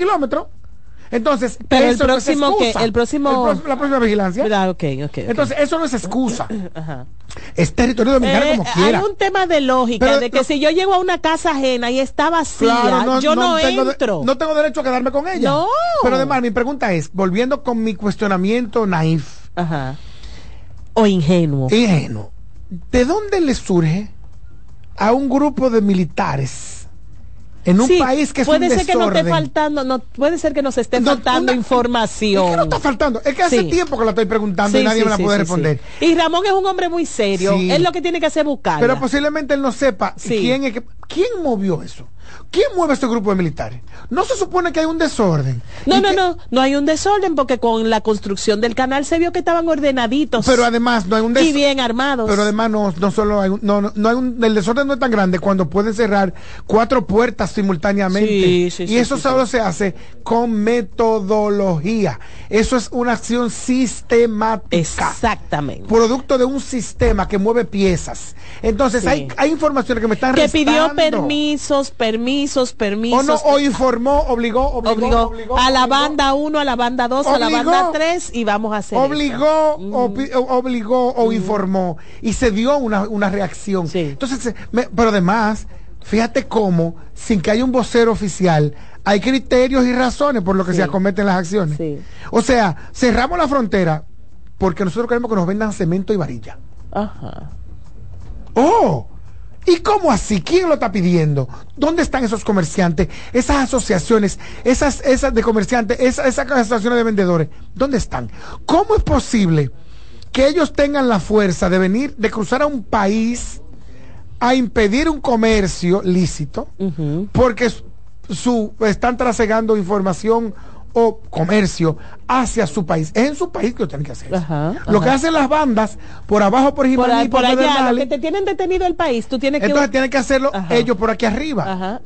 kilómetros. Entonces, Pero el eso no es próximo que- el próximo- El pro- la próxima vigilancia. Ah, ok, ok, ok. Entonces, eso no es excusa. Ajá. Es territorio dominicano Eh, como hay quiera. un tema de lógica, Pero de que si yo llego a una casa ajena y está vacía, Claro, yo no, tengo entro. no tengo derecho a quedarme con ella. No. Pero además, mi pregunta es, volviendo con mi cuestionamiento naif, Ajá. O ingenuo. ingenuo, ¿de dónde le surge a un grupo de militares en un Sí, país que es puede un ser que no esté faltando, no puede ser que nos esté No, faltando una- información. Es que no está faltando. Es que hace Sí. tiempo que la estoy preguntando Sí, y nadie me la puede responder. Y Ramón es un hombre muy serio. Él lo que tiene que hacer es buscarla. Pero posiblemente él no sepa quién es que, quién movió eso. ¿Quién mueve este grupo de militares? No se supone que hay un desorden. no, Y no, que- no, no hay un desorden porque con la construcción del canal se vio que estaban ordenaditos Pero además no hay un y desorden. bien armados. Pero además no, no solo hay un, no, no, no hay un, el desorden no es tan grande cuando pueden cerrar cuatro puertas simultáneamente. Sí, sí, y sí, eso solo se hace con metodología. Eso es una acción sistemática. Exactamente. Producto de un sistema que mueve piezas. Entonces hay, hay informaciones que me están que pidió restando. permisos, permisos, permisos. O no, o informó, obligó, obligó, obligó, obligó, a la obligó. banda 1, a la banda 2, a la banda 3 y vamos a hacer obligó o- obligó o informó y se dio una, una reacción Sí. entonces eh, me- pero además fíjate cómo sin que haya un vocero oficial hay criterios y razones por lo que Sí. se acometen las acciones Sí. o sea cerramos la frontera porque nosotros queremos que nos vendan cemento y varilla Ajá. oh ¿Y cómo así? ¿Quién lo está pidiendo? ¿Dónde están esos comerciantes? Esas asociaciones, esas, esas de comerciantes, esas, esas asociaciones de vendedores, ¿dónde están? ¿Cómo es posible que ellos tengan la fuerza de venir, de cruzar a un país a impedir un comercio lícito? Porque su- están trasegando información o comercio hacia su país. Es en su país que lo tienen que hacer. Ajá, Lo ajá. que hacen las bandas por abajo, por Por, Jimaní, ahí- por allá, lo que te tienen detenido el país, tú tienes que... entonces tienen que hacerlo Ajá. ellos por aquí arriba.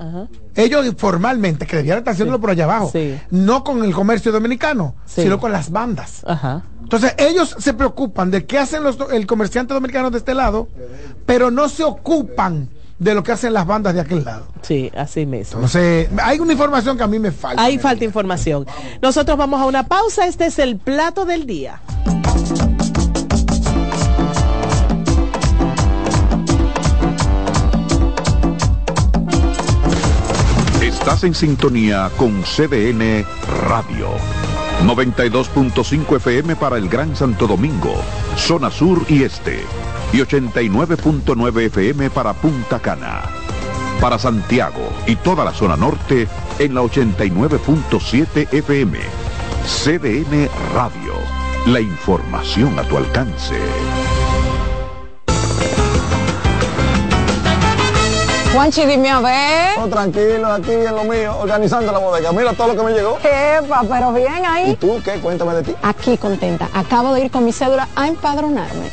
Ellos formalmente, que debieran estar haciéndolo Sí. por allá abajo. Sí. No con el comercio dominicano, Sí. sino con las bandas. Entonces ellos se preocupan de qué hacen los, el comerciante dominicano de este lado, pero no se ocupan de lo que hacen las bandas de aquel lado. Sí, así mismo. Entonces, hay una información que a mí me falta. Ahí falta información. Nosotros vamos a una pausa. Este es el plato del día. Estás en sintonía con CDN Radio. 92.5 FM para el Gran Santo Domingo, zona sur y este. Y 89.9 FM para Punta Cana. Para Santiago y toda la zona norte en la 89.7 FM. CDN Radio. La información a tu alcance. Juanchi, dime a ver. Oh, tranquilo, aquí en lo mío, organizando la bodega. Mira todo lo que me llegó. Epa, pero bien ¿Y ahí. tú qué? Cuéntame de ti. Aquí contenta. Acabo de ir con mi cédula a empadronarme.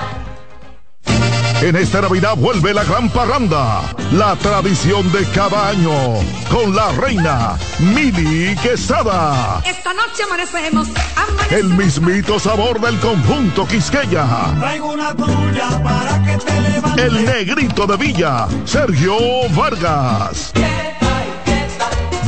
En esta Navidad vuelve la gran parranda, la tradición de cada año, con la reina Mili Quesada. Esta noche amanecemos. El mismito sabor del conjunto Quisqueya. El negrito de Villa, Sergio Vargas.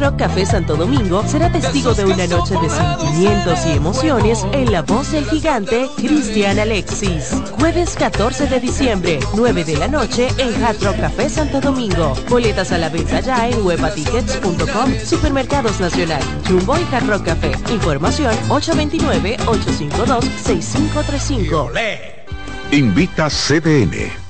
Rock Café Santo Domingo será testigo de una noche de sentimientos y emociones en la voz del gigante Cristian Alexis. Jueves 14 de diciembre, 9 de la noche en Hard Rock Café Santo Domingo. Boletas a la venta ya en webatickets.com, Supermercados Nacional, Jumbo y Hard Rock Café. Información 829-852-6535. Invita CDN.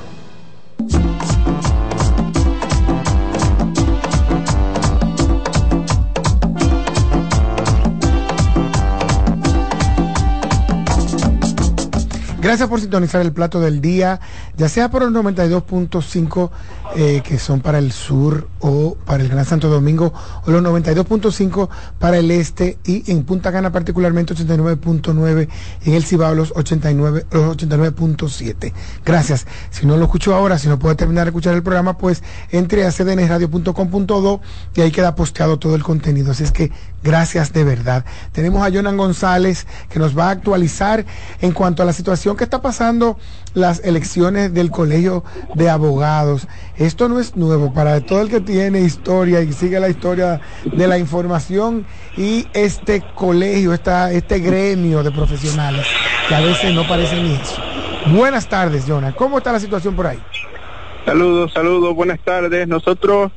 Gracias por sintonizar el plato del día, ya sea por el 92.5 eh, que son para el sur o para el Gran Santo Domingo, o los 92.5 para el este y en Punta Cana particularmente 89.9 y en el Cibao los 89 los 89.7. Gracias. Si no lo escuchó ahora, si no puede terminar de escuchar el programa, pues entre a cdnradio.com.do y ahí queda posteado todo el contenido. Así es que gracias de verdad. Tenemos a Jonan González que nos va a actualizar en cuanto a la situación que está pasando las elecciones del Colegio de Abogados. Esto no es nuevo para todo el que tiene historia y sigue la historia de la información y este colegio, esta, este gremio de profesionales que a veces no parecen ni eso. Buenas tardes, Jonah. ¿Cómo está la situación por ahí? Saludos, saludos, buenas tardes. Nosotros,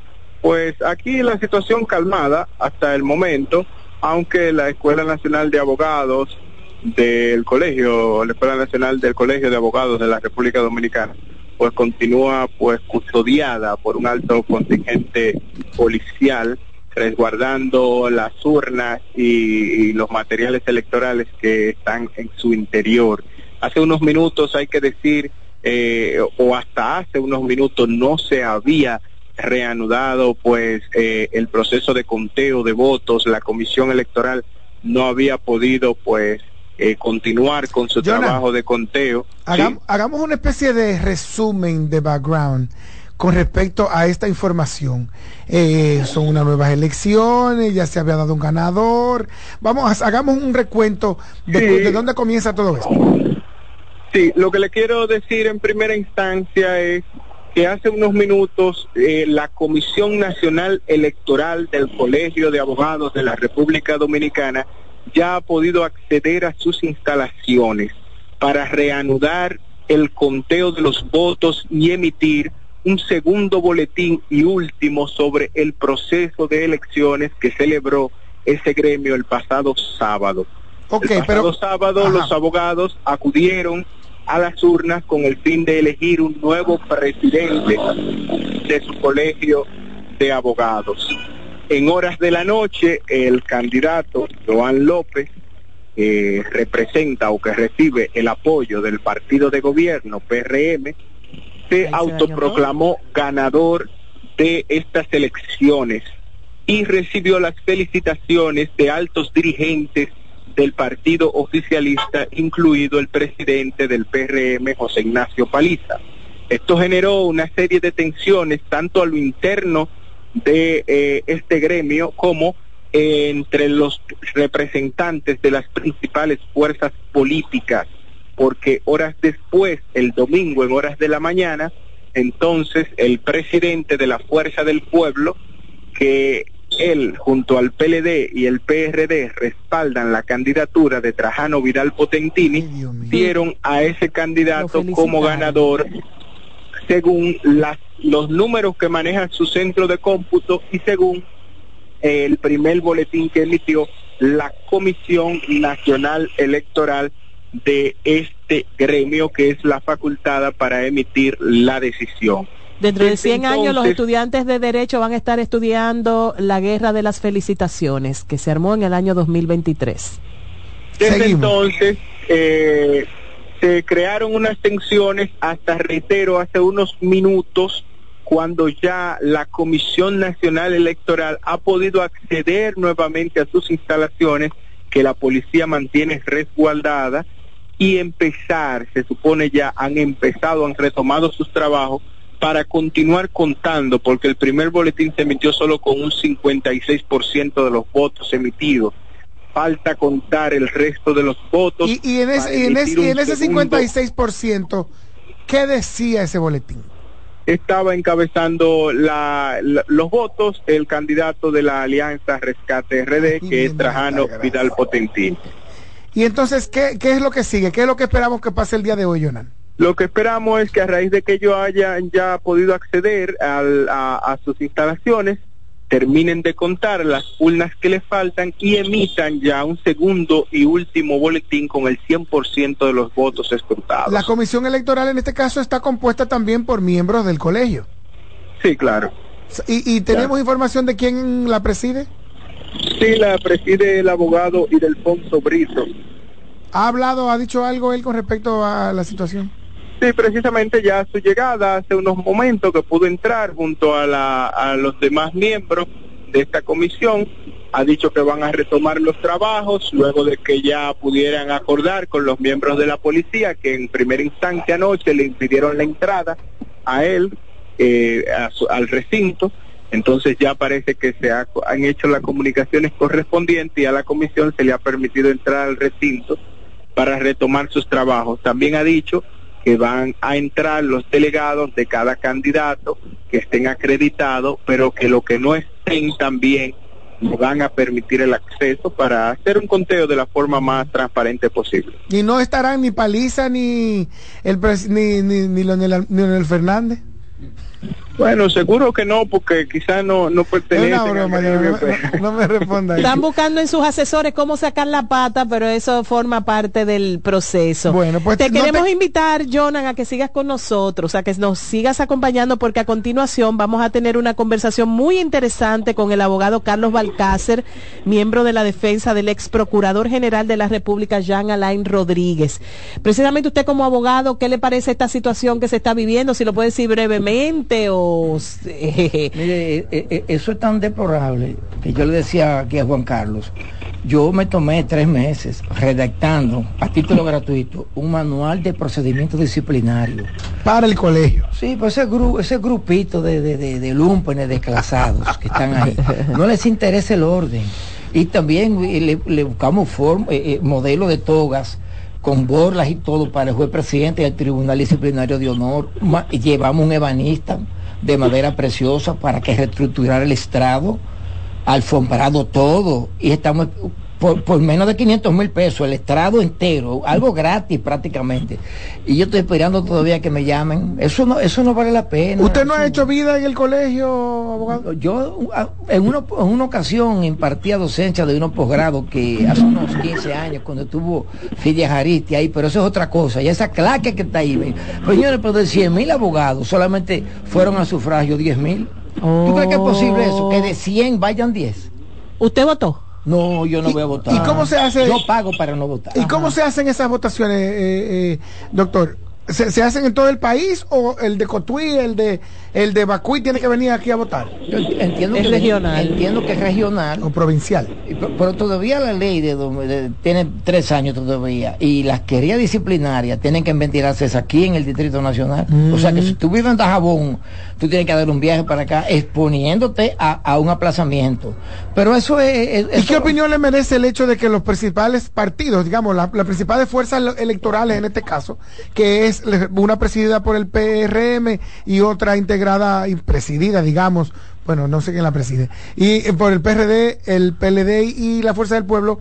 pues aquí la situación calmada hasta el momento, aunque la Escuela Nacional de Abogados del colegio, la Escuela Nacional del Colegio de Abogados de la República Dominicana, pues continúa pues custodiada por un alto contingente policial resguardando las urnas y, los materiales electorales que están en su interior. Hace unos minutos hay que decir, eh, o hasta hace unos minutos no se había reanudado pues eh, el proceso de conteo de votos, la comisión electoral no había podido pues eh, continuar con su Jonah, trabajo de conteo. Hagam- Hagamos una especie de resumen de background con respecto a esta información. Eh, son unas nuevas elecciones, ya se había dado un ganador. Vamos, a- hagamos un recuento de, Sí. de dónde comienza todo esto. Sí, lo que le quiero decir en primera instancia es que hace unos minutos eh, la Comisión Nacional Electoral del Colegio de Abogados de la República Dominicana ya ha podido acceder a sus instalaciones para reanudar el conteo de los votos y emitir un segundo boletín y último sobre el proceso de elecciones que celebró ese gremio el pasado sábado. El pasado pero- sábado Ajá. los abogados acudieron a las urnas con el fin de elegir un nuevo presidente de su colegio de abogados. En horas de la noche, el candidato Joan López eh, representa o que recibe el apoyo del partido de gobierno PRM, se autoproclamó ganador de estas elecciones y recibió las felicitaciones de altos dirigentes del partido oficialista, incluido el presidente del PRM, José Ignacio Paliza. Esto generó una serie de tensiones tanto a lo interno de eh, este gremio como eh, entre los representantes de las principales fuerzas políticas, porque horas después, el domingo en horas de la mañana, entonces el presidente de la Fuerza del Pueblo, que él junto al PLD y el PRD respaldan la candidatura de Trajano Vidal Potentini, dieron a ese candidato como ganador según las, los números que maneja su centro de cómputo y según eh, el primer boletín que emitió la Comisión Nacional Electoral de este gremio que es la facultada para emitir la decisión. Dentro de Desde 100 años los estudiantes de Derecho van a estar estudiando la Guerra de las Felicitaciones, que se armó en el año 2023. Desde entonces eh, se crearon unas tensiones hasta, reitero, hace unos minutos, cuando ya la Comisión Nacional Electoral ha podido acceder nuevamente a sus instalaciones que la policía mantiene resguardada y empezar, se supone ya han empezado, han retomado sus trabajos para continuar contando, porque el primer boletín se emitió solo con un 56% de los votos emitidos. Falta contar el resto de los votos. Y, y en ese, y en ese, emitir y en un ese segundo. 56%, ¿qué decía ese boletín? estaba encabezando la- la- los votos el candidato de la Alianza Rescate RD, que es Trajano Vidal Potentín. Y entonces, ¿qué, ¿qué es lo que sigue? ¿Qué es lo que esperamos que pase el día de hoy, Jonan? Lo que esperamos es que a raíz de que ellos hayan ya podido acceder al- a, a sus instalaciones, terminen de contar las urnas que les faltan y emitan ya un segundo y último boletín con el 100% de los votos escrutados. La comisión electoral en este caso está compuesta también por miembros del colegio. Sí, claro. ¿Y, y tenemos información de quién la preside? Sí, la preside el abogado Idelfonso Brito. ¿Ha hablado, ha dicho algo él con respecto a la situación? Sí, precisamente ya a su llegada hace unos momentos que pudo entrar junto a, la, a los demás miembros de esta comisión, ha dicho que van a retomar los trabajos luego de que ya pudieran acordar con los miembros de la policía que en primera instancia anoche le impidieron la entrada a él eh, a su- al recinto. Entonces ya parece que se ha- han hecho las comunicaciones correspondientes y a la comisión se le ha permitido entrar al recinto para retomar sus trabajos. También ha dicho que van a entrar los delegados de cada candidato que estén acreditados, pero que lo que no estén también van a permitir el acceso para hacer un conteo de la forma más transparente posible. Y no estarán ni Paliza ni el ni, ni, ni Leonel, Leonel Fernández. Bueno, seguro que no, porque quizás no, no gremio, no, pero- no- no me responda. Están buscando en sus asesores cómo sacar la pata, pero eso forma parte del proceso. Bueno, pues te no queremos te- invitar, Jonan, a que sigas con nosotros, a que nos sigas acompañando, porque a continuación vamos a tener una conversación muy interesante con el abogado Carlos Balcácer, miembro de la defensa del ex procurador general de la República, Jean Alain Rodríguez. Precisamente usted como abogado, ¿qué le parece esta situación que se está viviendo? Si lo puede decir brevemente o... Mire, eh, eh, eso es tan deplorable que yo le decía aquí a Juan Carlos. Yo me tomé tres meses redactando a título gratuito un manual de procedimiento disciplinario. Para el colegio. Sí, pues ese, gru- ese grupito de, de, de, de lumpenes desclasados que están ahí, no les interesa el orden. Y también eh, le, le buscamos form- eh, eh, modelo de togas con borlas y todo para el juez presidente del Tribunal Disciplinario de Honor. Ma- llevamos un ebanista de madera preciosa para que reestructurar el estrado, alfombrado todo. Y estamos por, por menos de 500 mil pesos, el estrado entero, algo gratis prácticamente. Y yo estoy esperando todavía que me llamen. Eso no, eso no vale la pena. ¿Usted no ha hecho vida en el colegio, abogado? Yo a- en una, en una ocasión impartía docencia de unos posgrados que hace unos 15 años, cuando estuvo Fidia Jaristi ahí, pero eso es otra cosa. Y esa claque que está ahí. Pues, señores, pero de 100 mil abogados solamente fueron a sufragio 10 mil. ¿Tú crees que es posible eso? Que de 100 vayan 10. ¿Usted votó? No, yo no voy a votar. ¿Y cómo se hace? Yo pago para no votar. ¿Y cómo se hacen esas votaciones, eh, eh, doctor? ¿Se, se hacen en todo el país o el de Cotuí, el de el de Bacuy tiene que venir aquí a votar? Yo entiendo Es que regional. Entiendo que es regional. O provincial. Pero, pero todavía la ley de, de- tiene tres años todavía y las querías disciplinarias tienen que ventilarse aquí en el Distrito Nacional. O sea que si tú vives en Dajabón, tú tienes que dar un viaje para acá exponiéndote a, a un aplazamiento. Pero eso es... es- ¿Y qué opinión le merece el hecho de que los principales partidos, digamos, la- las principales fuerzas ele- electorales en este caso, que es una presidida por el PRM y otra integrada y presidida, digamos, bueno, no sé quién la preside, y eh, por el PRD, el PLD y la Fuerza del Pueblo,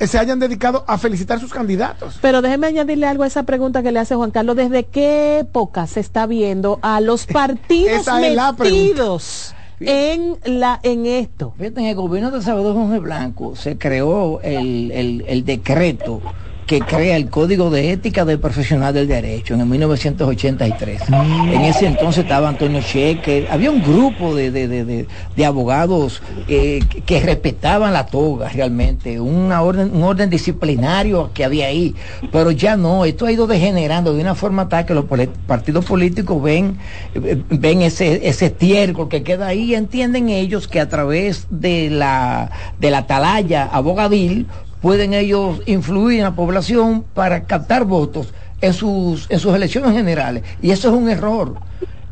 se hayan dedicado a felicitar sus candidatos? Pero déjeme añadirle algo a esa pregunta que le hace Juan Carlos. ¿Desde qué época se está viendo a los partidos la metidos en la en esto? Fíjate, en el gobierno de Salvador Jorge Blanco se creó el, el- el decreto que crea el Código de Ética del Profesional del Derecho en el 1983. En ese entonces estaba Antonio Cheque, había un grupo de, de- de- de- abogados eh, que- respetaban la toga realmente, una orden, un orden disciplinario que había ahí, pero ya no, esto ha ido degenerando de una forma tal que los partidos políticos ven, eh, ven ese, ese estiércol que queda ahí. Y entienden ellos que a través de la, de la atalaya abogadil pueden ellos influir en la población para captar votos en sus, en sus elecciones generales. Y eso es un error.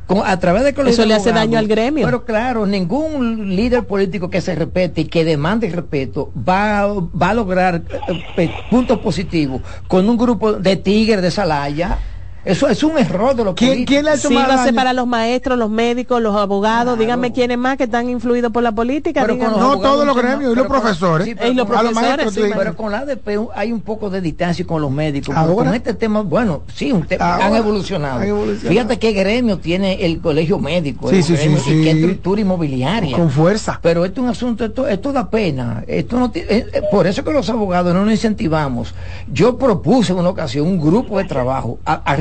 Con- a través de colegios Eso le hace abogados, daño al gremio. Pero claro, ningún líder político que se respete y que demande respeto va, va a lograr eh, eh, puntos positivos con un grupo de tigres de Salaya. Eso es un error de los políticos. Sí, va a ser para los maestros, los médicos, los abogados. Díganme quiénes más que están influidos por la política. Pero con díganme. los abogados un tema- pero con- profesores. sí, pero Y los profesores, sí, pero con la ADP hay un poco de distancia con los médicos. Ahora. Con este tema, bueno, sí, un tema, Ahora. han evolucionado. Han evolucionado. Fíjate qué gremio tiene el colegio médico, Sí, el sí, sí, gremio, y sí. qué estructura inmobiliaria. Con fuerza. Pero esto es un asunto, esto, esto da pena. Esto no eh, eh, por eso que los abogados no nos incentivamos. Yo propuse en una ocasión un grupo de trabajo a, a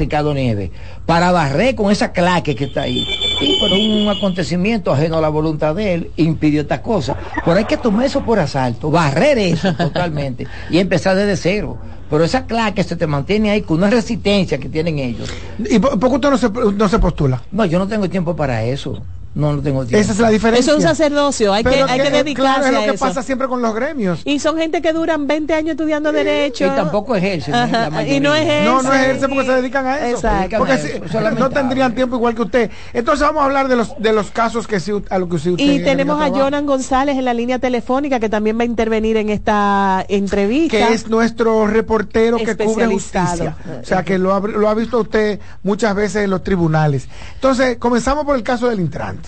Para barrer con esa claque que está ahí. Y por un acontecimiento ajeno a la voluntad de él impidió estas cosas. Pero hay que tomar eso por asalto, barrer eso totalmente y empezar desde cero. Pero esa claque se te mantiene ahí con una resistencia que tienen ellos. ¿Y por, por qué usted no se, no se postula? No, yo no tengo tiempo para eso. No, no tengo tiempo. Esa es la diferencia. Eso es un sacerdocio, hay que, hay que que- dedicarse claro, es lo a que eso. pasa siempre con los gremios. Y son gente que duran 20 años estudiando derecho. Y tampoco ejercen. ¿eh? Y no ejercen. No, no ejerce porque se dedican a eso. Exacto. Porque Eso, si- eso es no tendrían tiempo igual que usted. Entonces vamos a hablar de los de los casos que sí, a lo que sí usted Y tenemos a Jonan González en la línea telefónica que también va a intervenir en esta entrevista. que es nuestro reportero que cubre justicia. O sea, que lo ha, lo ha visto usted muchas veces en los tribunales. Entonces, comenzamos por el caso del Intrant.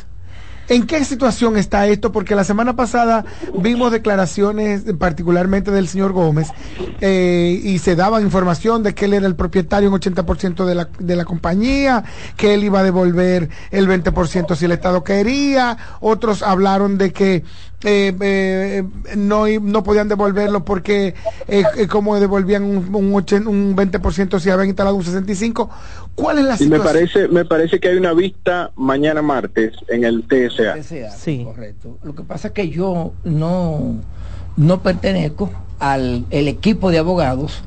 ¿En qué situación está esto? Porque la semana pasada vimos declaraciones, particularmente del señor Gómez, eh, y se daba información de que él era el propietario en 80% de la, de la compañía, que él iba a devolver el 20% si el Estado quería. Otros hablaron de que eh, eh, no, no podían devolverlo porque eh, eh, como devolvían un, un, ochen- un 20% si habían instalado un 65%. ¿Cuál es la Y me situación? parece, me parece que hay una vista mañana martes en el TSA. TSA, Sí. correcto. Lo que pasa es que yo no, no pertenezco al el equipo de abogados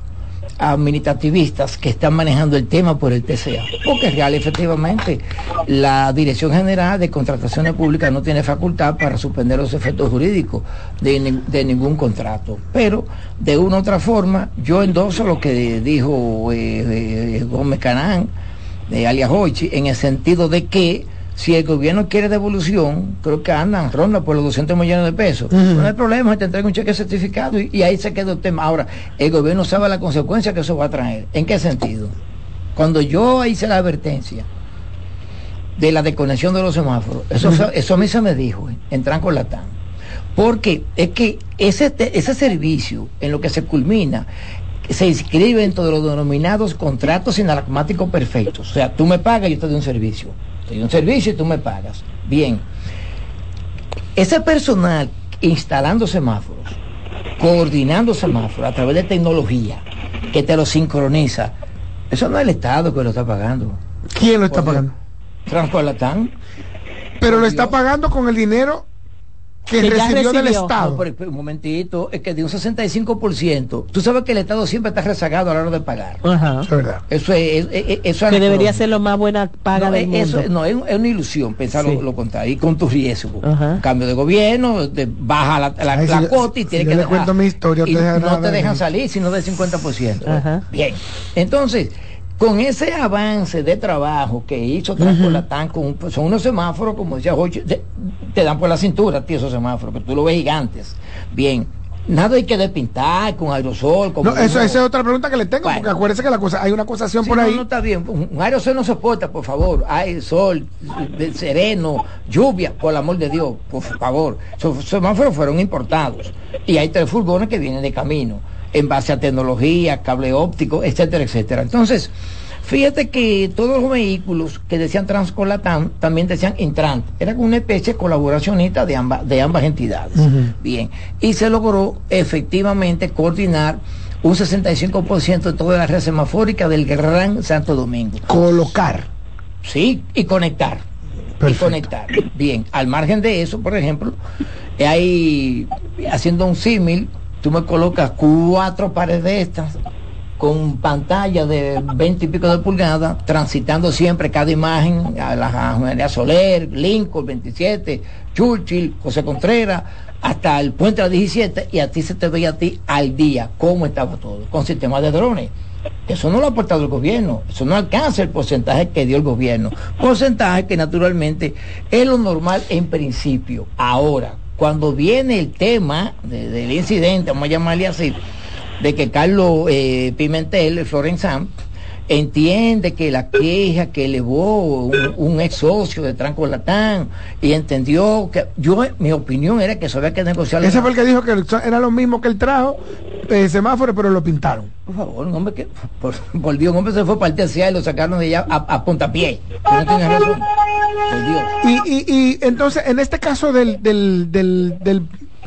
administrativistas que están manejando el tema por el TCA. Porque real, efectivamente, la Dirección General de Contrataciones Públicas no tiene facultad para suspender los efectos jurídicos de, de ningún contrato. Pero, de una u otra forma, yo endoso lo que dijo eh, eh, Gómez Canán, de alias Hochi, en el sentido de que si el gobierno quiere devolución, creo que andan, ronda por los 200 millones de pesos. No hay problema, te entrega un cheque certificado y, y ahí se queda el tema. Ahora, el gobierno sabe la consecuencia que eso va a traer. ¿En qué sentido? Cuando yo hice la advertencia de la desconexión de los semáforos, eso, eso a mí se me dijo eh, en Tranco Latán. Porque es que ese, ese servicio en lo que se culmina se inscribe dentro de los denominados contratos inalácmáticos perfectos. O sea, tú me pagas y yo te doy un servicio. Te doy un servicio y tú me pagas. Bien. Ese personal instalando semáforos, coordinando semáforos a través de tecnología que te lo sincroniza, eso no es el Estado que lo está pagando. ¿Quién lo está pagando? Transcolatán. Pero lo está pagando con el dinero que, Que ya recibió del recibió. Estado. No, pero, un momentito, es que de un 65%, tú sabes que el Estado siempre está rezagado a la hora de pagar. Ajá. Es verdad. Eso es, es- es- eso es Que debería ser lo más buena paga no, del es- mundo. eso- no, es, es una ilusión pensar Sí. lo, lo contrario y con tu riesgo. Ajá. Cambio de gobierno, te baja la, la, Ay, la si cuota y si tienes que dejar. cuento mi historia, y no te de dejan salir sino del 50%. Ajá. Bien. Entonces, con ese avance de trabajo que hizo Transcolatán, con un- son unos semáforos, como decía Jochi, te, te dan por la cintura, tío, esos semáforos, que tú lo ves gigantes. Bien. Nada hay que despintar con aerosol. Como No, eso, esa es otra pregunta que le tengo, Bueno. porque acuérdese que la cosa, hay una acusación Sí, por no, ahí. no está bien. Un aerosol no soporta, por favor. Hay sol, sereno, lluvia, por el amor de Dios, por favor. Esos semáforos fueron importados. Y hay tres furgones que vienen de camino, en base a tecnología, cable óptico, etcétera, etcétera. Entonces, fíjate que todos los vehículos que decían Transcolatán también decían Intrant. Era una especie colaboracionista de ambas, de ambas entidades. Bien. Y se logró efectivamente coordinar un 65% de toda la red semafórica del Gran Santo Domingo. Colocar. Sí, y conectar. Y conectar. Bien, al margen de eso, por ejemplo, hay, haciendo un símil, tú me colocas cuatro paredes de estas con pantalla de 20 y pico de pulgadas, transitando siempre cada imagen a la Juanía Soler, Lincoln, 27, Churchill, José Contreras, hasta el puente de la 17, y a ti se te veía a ti al día cómo estaba todo, con sistemas de drones. Eso no lo ha aportado el gobierno, eso no alcanza el porcentaje que dio el gobierno. Porcentaje que naturalmente es lo normal en principio. Ahora, cuando viene el tema de- del incidente, vamos a llamarle así, de que Carlos eh, Pimentel, el Florenzán, entiende que la queja que elevó un, un ex socio de Trancolatán y entendió que yo mi opinión era que eso había que negociar Ese fue el que dijo que era lo mismo que él trajo, eh, semáforo, pero lo pintaron. por favor, un hombre que por, por Dios, un hombre se fue para el TCA y lo sacaron de allá a, a puntapié. No tiene razón. Por Dios. Y, y, y entonces, en este caso del, del, del, del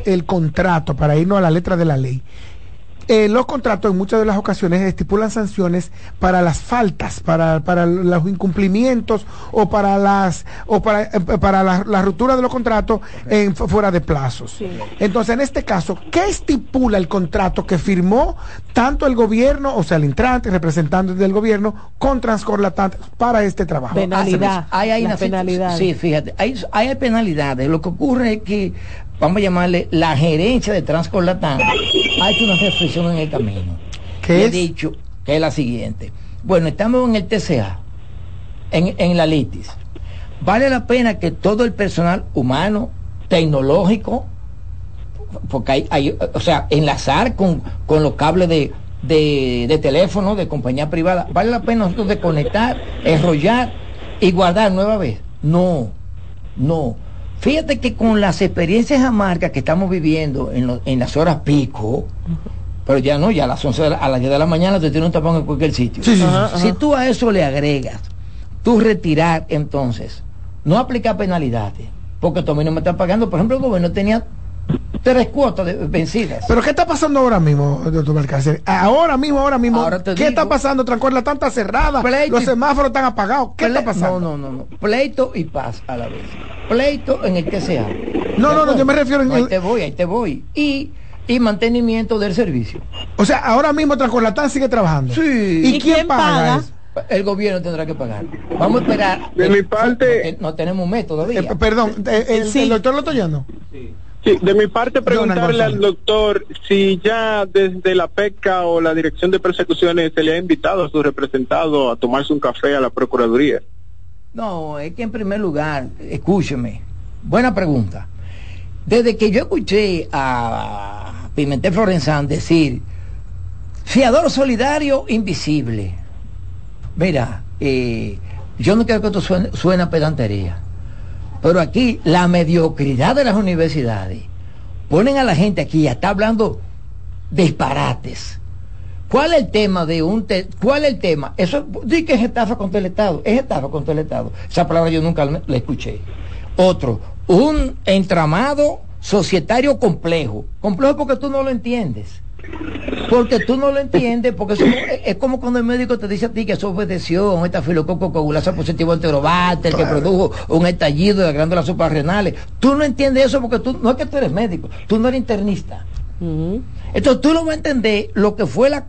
el contrato, para irnos a la letra de la ley, eh, los contratos en muchas de las ocasiones estipulan sanciones para las faltas, para, para los incumplimientos o para las o para, eh, para la, la ruptura de los contratos en, fu- fuera de plazos. Entonces, en este caso, ¿qué estipula el contrato que firmó tanto el gobierno, o sea, el entrante, representante del gobierno, con Transcorlatán para este trabajo? Penalidad. Hay, hay una penalidades. Sí, fíjate, hay, hay penalidades. Lo que ocurre es que, vamos a llamarle, la gerencia de Transcolatán ha hecho una reflexión en el camino. ¿Qué ha es? dicho que es la siguiente. Bueno, estamos en el TCA, en, en la litis. Vale la pena que todo el personal humano, tecnológico, porque hay, hay, o sea, enlazar con, con los cables de, de, de teléfono de compañía privada, vale la pena nosotros desconectar, enrollar y guardar nueva vez. No, no. Fíjate que con las experiencias amargas que estamos viviendo en, lo- en las horas pico, pero ya no, ya a las 11 de la- a las 10 de la mañana te tiene un tapón en cualquier sitio. Sí, sí, sí. Ajá, Si tú a eso le agregas, tú retirar entonces, no aplicar penalidades, porque mí no me estás pagando. Por ejemplo, el gobierno tenía tres cuotas de- vencidas. Pero ¿qué está pasando ahora mismo, doctor Balcácer? Ahora mismo, ahora mismo. Ahora ¿Qué digo. está pasando? Trancola tanta cerrada. Pleito Los semáforos están apagados. ¿Qué está pasando? No, no, no, no. Pleito y paz a la vez. Pleito en el TCA. No, no, no, yo me refiero en No, ahí el- te voy, ahí te voy. Y, y mantenimiento del servicio. O sea, ahora mismo Trancolatán sigue trabajando. Sí. ¿Y, quién, paga, eso? El gobierno tendrá que pagar. Vamos a esperar. De mi parte- No, te- no tenemos un mes todavía. Eh, perdón, eh, el, Sí. el doctor Lotoyano. Sí, de mi parte preguntarle al doctor si ya desde la PECA o la Dirección de Persecuciones se le ha invitado a su representado a tomarse un café a la Procuraduría. No, es que en primer lugar, escúcheme, buena pregunta. Desde que yo escuché a Pimentel Florenzán decir, fiador solidario invisible, mira, eh, yo no quiero que esto suene, a pedantería, pero aquí la mediocridad de las universidades ponen a la gente aquí, ya está hablando disparates. ¿Cuál es el tema de un te- cuál es el tema? Eso di que es estafa contra el Estado, es estafa contra el Estado. Esa palabra yo nunca la escuché. Otro, un entramado societario complejo. Complejo porque tú no lo entiendes. Porque tú no lo entiendes, porque eso es como cuando el médico te dice a ti que eso obedeció a un estafilococo coagulasa positivo enterobacter que produjo un estallido de las glándulas suprarrenales. Tú no entiendes eso porque tú, no es que tú eres médico, tú no eres internista. Entonces tú no vas a entender lo que fue la,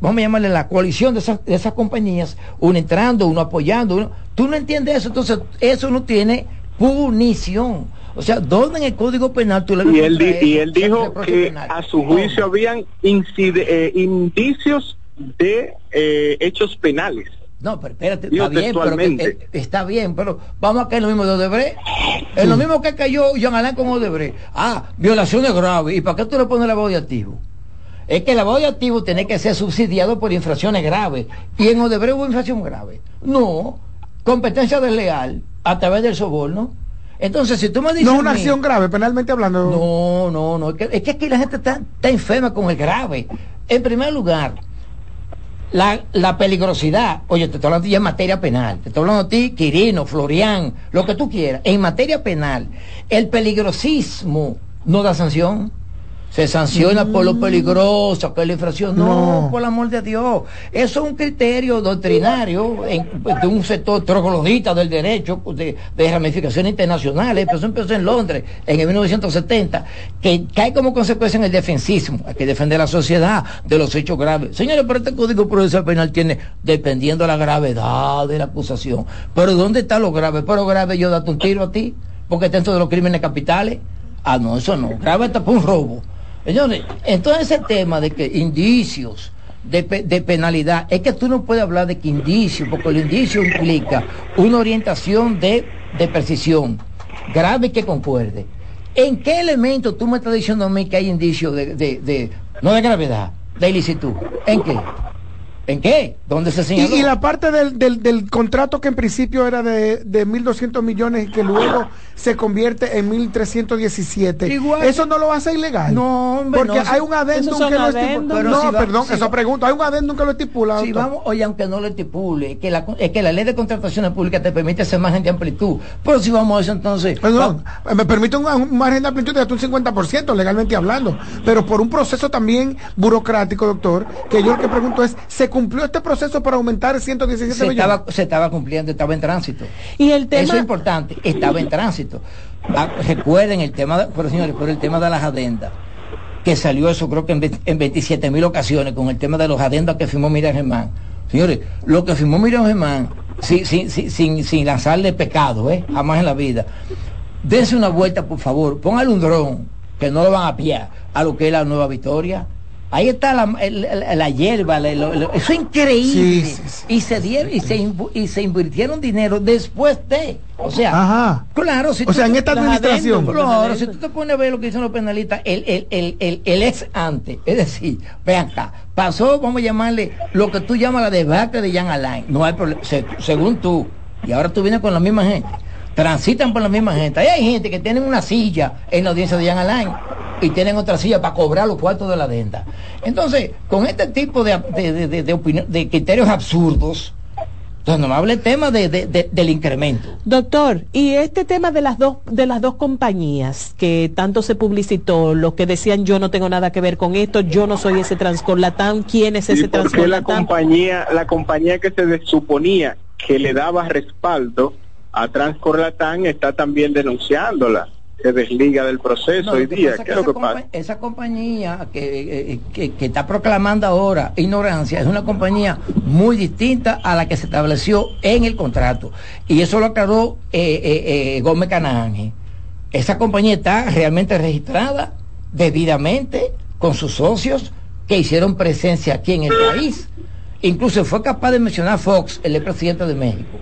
vamos a llamarle la coalición de esas, de esas compañías, uno entrando, uno apoyando, uno, tú no entiendes eso, entonces eso no tiene punición. O sea, ¿dónde en el Código Penal tú le Y él, y él dijo que penal. a su juicio habían incide- eh, indicios de eh, hechos penales. No, pero espérate, está bien, pero que- eh, está bien, pero vamos a caer en lo mismo de Odebrecht. En lo mismo que cayó Jean Alain con Odebrecht. Ah, violaciones graves. ¿Y para qué tú le pones la voz de activo? Es que el lavado de activos tiene que ser subsidiado por infracciones graves. Y en Odebrecht hubo infracción grave. No, competencia desleal a través del soborno. Entonces, si tú me dices. No es una mí- acción grave, penalmente hablando. no, no, no. Es que, es que aquí la gente está, está enferma con el grave. En primer lugar, la, la peligrosidad. Oye, te estoy hablando ya en materia penal. Te estoy hablando a ti, Quirino, Florian, lo que tú quieras. En materia penal, el peligrosismo no da sanción. Se sanciona por lo peligroso que es la infracción. No, No. por el amor de Dios. Eso es un criterio doctrinario en- de un sector troglodita del derecho de, de ramificaciones internacionales. Pero eso empezó en Londres en el 1970, que cae como consecuencia en el defensismo. Hay que defender a la sociedad de los hechos graves. Señores, pero este Código Procesal Penal tiene, dependiendo de la gravedad de la acusación. Pero ¿dónde está lo grave? Pero grave yo date un tiro a ti, porque dentro de los crímenes capitales. Ah, no, eso no. Grave está por un robo. Señores, entonces ese tema de que indicios de, de penalidad, es que tú no puedes hablar de que indicio, porque el indicio implica una orientación de, de precisión grave que concuerde. ¿En qué elemento tú me estás diciendo a mí que hay indicios de, de- no de gravedad, de ilicitud? ¿En qué? ¿En qué? ¿Dónde se señaló? y la parte del, del, del contrato que en principio era de, de 1.200 millones y que luego se convierte en 1.317. Igual. Eso no lo hace ilegal. No, hombre, Porque no, hay un adendum que lo adendum. estipula. Pero No, si va- perdón, si eso va- pregunto. Hay un adendum que lo estipula. Si vamos, oye, aunque no lo estipule, que la, es que la ley de contrataciones públicas te permite hacer margen de amplitud. Pero si vamos a eso entonces. Perdón, me permite un, un margen de amplitud de hasta un 50%, legalmente hablando, pero por un proceso también burocrático, doctor, que yo lo que pregunto es, ¿se cumplió este proceso para aumentar 117 se millones? estaba, se estaba cumpliendo, estaba en tránsito. Y el tema- Eso es importante, estaba en tránsito. Ah, recuerden el tema, señores, por el tema de las adendas, que salió eso creo que en, ve- en 27 mil ocasiones con el tema de los adendas que firmó Miriam Germán. Señores, lo que firmó Miriam Germán, sin, sin, sin, sin lanzarle pecado, ¿eh? jamás en la vida. Dense una vuelta, por favor, póngale un dron, que no lo van a pillar, a lo que es la nueva victoria. Ahí está la, la hierba, la- eso es increíble. Sí, sí, sí. y se dieron y se, y se invirtieron dinero después de, o sea, Ajá. claro, si O sea, en esta administración. adendum, Claro, si tú te pones a ver lo que dicen los penalistas, el, el, el, el, el ex ante, es decir, vean acá, pasó, vamos a llamarle lo que tú llamas la debacle de Jan Alain, no hay problema, se- según tú, y ahora tú vienes con la misma gente, transitan por la misma gente, ahí hay gente que tienen una silla en la audiencia de Jan Alain y tienen otra silla para cobrar los cuartos de la adenda. Entonces, con este tipo de, de, de, de- de opinión- de criterios absurdos, entonces no me hable el tema de, de- de- del incremento. Doctor, y este tema de las dos de las dos compañías que tanto se publicitó, los que decían yo no tengo nada que ver con esto, yo no soy ese Transcorlatán, ¿quién es ¿Y ese qué la Transcorlatán? compañía, la compañía que se suponía que le daba respaldo a Transcorlatán está también denunciándola? Se desliga del proceso No, hoy día. ¿Qué es lo esa que pasa? Esa compañía que, eh, que, que está proclamando ahora ignorancia es una compañía muy distinta a la que se estableció en el contrato. Y eso lo aclaró eh, eh, Gómez Cananje. Esa compañía está realmente registrada debidamente con sus socios que hicieron presencia aquí en el país. Incluso fue capaz de mencionar Fox, el presidente de México.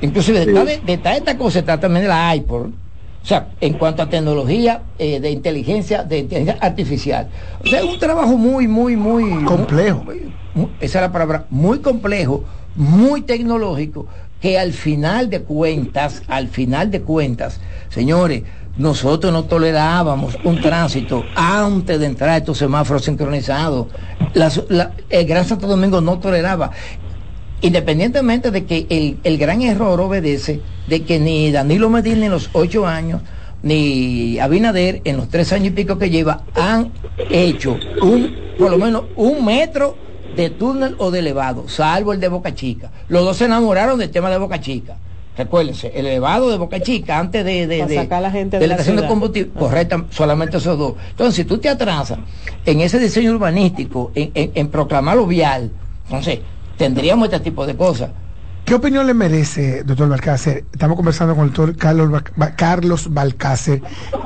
Inclusive de, tal- de, tal esta cosa trata también de la iPod. O sea, en cuanto a tecnología eh, de inteligencia, de inteligencia artificial. O sea, es un trabajo muy, muy, muy Complejo. muy- muy- esa es la palabra, muy complejo, muy tecnológico, que al final de cuentas, al final de cuentas, señores, nosotros no tolerábamos un tránsito antes de entrar a estos semáforos sincronizados. La- la- el Gran Santo Domingo no toleraba independientemente de que el, el gran error obedece de que ni Danilo Medina en los ocho años, ni Abinader en los tres años y pico que lleva, han hecho un, por lo menos un metro de túnel o de elevado, salvo el de Boca Chica. Los dos se enamoraron del tema de Boca Chica. Recuérdense, el elevado de Boca Chica antes de, de, sacar a la gente de de la estación de combustible, correcta, solamente esos dos. Entonces, si tú te atrasas en ese diseño urbanístico, en, en, en proclamar lo vial, entonces tendríamos este tipo de cosas. ¿Qué opinión le merece, doctor Balcácer? Estamos conversando con el doctor Carlos, Ba- Carlos Balcácer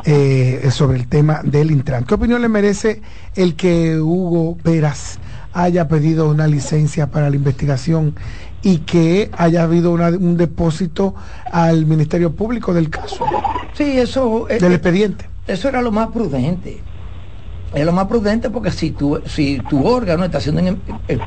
eh, sobre el tema del Intran. ¿Qué opinión le merece el que Hugo Veras haya pedido una licencia para la investigación y que haya habido una- un depósito al Ministerio Público del caso, Sí, eso, eh, del eh, expediente? eso era lo más prudente. Es lo más prudente porque si tu, si tu órgano está haciendo en, eh,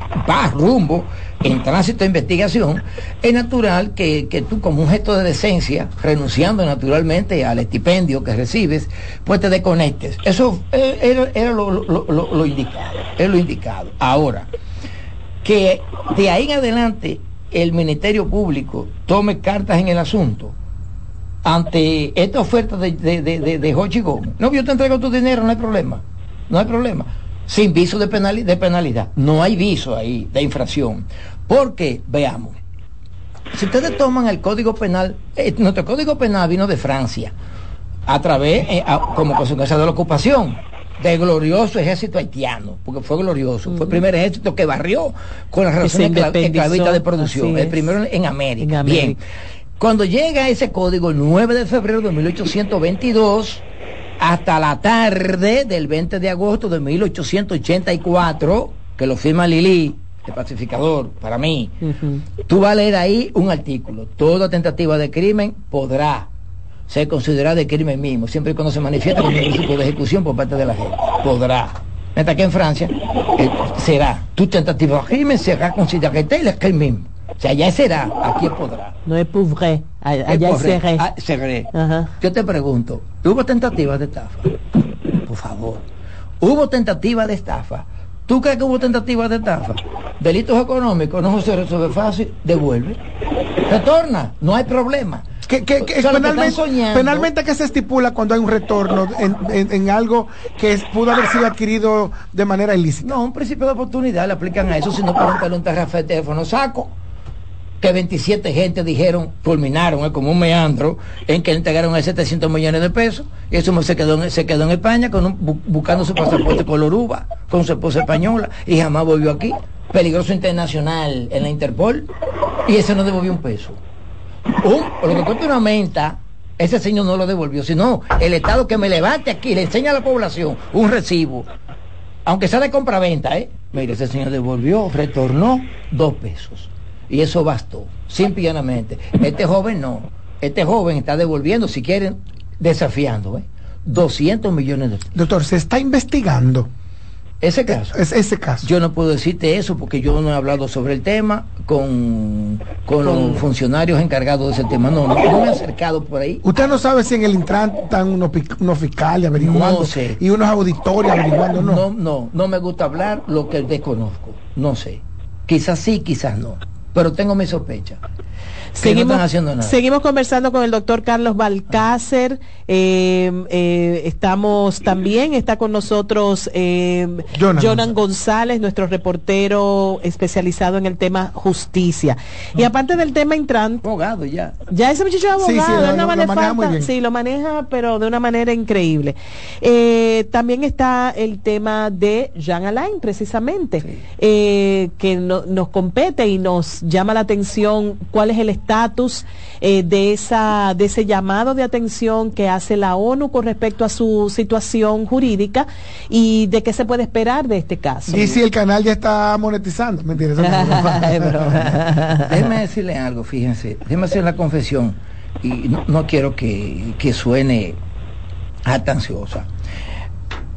rumbo en tránsito de investigación, es natural que, que tú como un gesto de decencia, renunciando naturalmente al estipendio que recibes, pues te desconectes. Eso eh, era, era lo, indicado, es lo indicado. Ahora, que de ahí en adelante el Ministerio Público tome cartas en el asunto, ante esta oferta de, de, de, de, de Gómez. No, yo te entrego tu dinero, no hay problema. No hay problema. Sin viso de, penali- de penalidad. No hay viso ahí de infracción. Porque, veamos, si ustedes toman el código penal, eh, nuestro código penal vino de Francia, a través, eh, a- como consecuencia de la ocupación del glorioso ejército haitiano, porque fue glorioso, fue el primer ejército que barrió con las relaciones esclavistas de producción, el primero en América. En América. Bien, cuando llega ese código el 9 de febrero de 1822, hasta la tarde del 20 de agosto de 1884, que lo firma Lili, el pacificador, para mí, Tú vas a leer ahí un artículo. Toda tentativa de crimen podrá ser considerada de crimen mismo, siempre y cuando se manifiesta como un principio de ejecución por parte de la gente. Podrá. Mientras que en Francia eh, será. Tu tentativa de crimen será considerada el crimen mismo. O sea, allá será, aquí podrá. No es pourrait, allá es serré. Ah, serré. Ajá. Yo te pregunto, ¿hubo tentativas de estafa? Por favor. ¿Hubo tentativas de estafa? ¿Tú crees que hubo tentativas de estafa? Delitos económicos no se resuelve fácil, devuelve. Retorna, no hay problema. Que, que- que O sea, lo que penalmente, penalmente, ¿qué se estipula cuando hay un retorno en, en- en algo que es- pudo haber sido adquirido de manera ilícita? No, un principio de oportunidad le aplican a eso, si no pregúntale un tarrafa de teléfono saco. Que 27 gente dijeron, fulminaron, como un meandro, en que entregaron a 700 millones de pesos. Y eso se quedó, en- se quedó en España con un- bu- buscando su pasaporte color uva, con su esposa española, y jamás volvió aquí. Peligroso internacional en la Interpol, y ese no devolvió un peso. Un- lo que cuesta una menta, ese señor no lo devolvió, sino el Estado que me levante aquí, le enseña a la población un recibo, aunque sea de compraventa, ¿eh? Mire, ese señor devolvió, retornó dos pesos. Y eso bastó, simple y llanamente. Este joven no. Este joven está devolviendo, si quieren, desafiando, ¿eh? 200 millones de pesos. Doctor, se está investigando Ese caso. es, ese caso. Yo no puedo decirte eso porque yo no he hablado sobre el tema con, con los funcionarios encargados de ese tema. No, no, no me he acercado por ahí. Usted no sabe si en el Intran están unos, fiscales averiguando No sé. y unos auditores averiguando, no. No, no, no me gusta hablar lo que desconozco. No sé. Quizás sí, quizás no. Pero tengo mi sospecha. Que no Seguimos, están haciendo nada. seguimos conversando con el doctor Carlos Balcácer. eh, eh, estamos también, está con nosotros eh, Jonan Jonan González, nuestro reportero especializado en el tema justicia. Y aparte del tema Intran, Abogado ya. ya ese muchacho es Sí, sí, abogado, lo- más lo le maneja muy falta- bien. sí, lo maneja, pero de una manera increíble. Eh, también está el tema de Jean Alain, precisamente, eh, que no- nos compete y nos llama la atención cuál es el estatus eh, de esa de ese llamado de atención que hace la ONU con respecto a su situación jurídica y de qué se puede esperar de este caso. Y si el canal ya está monetizando, mentira. no. Déjeme decirle algo, fíjense. Déjeme hacer la confesión. Y no, no quiero que, que suene jactanciosa.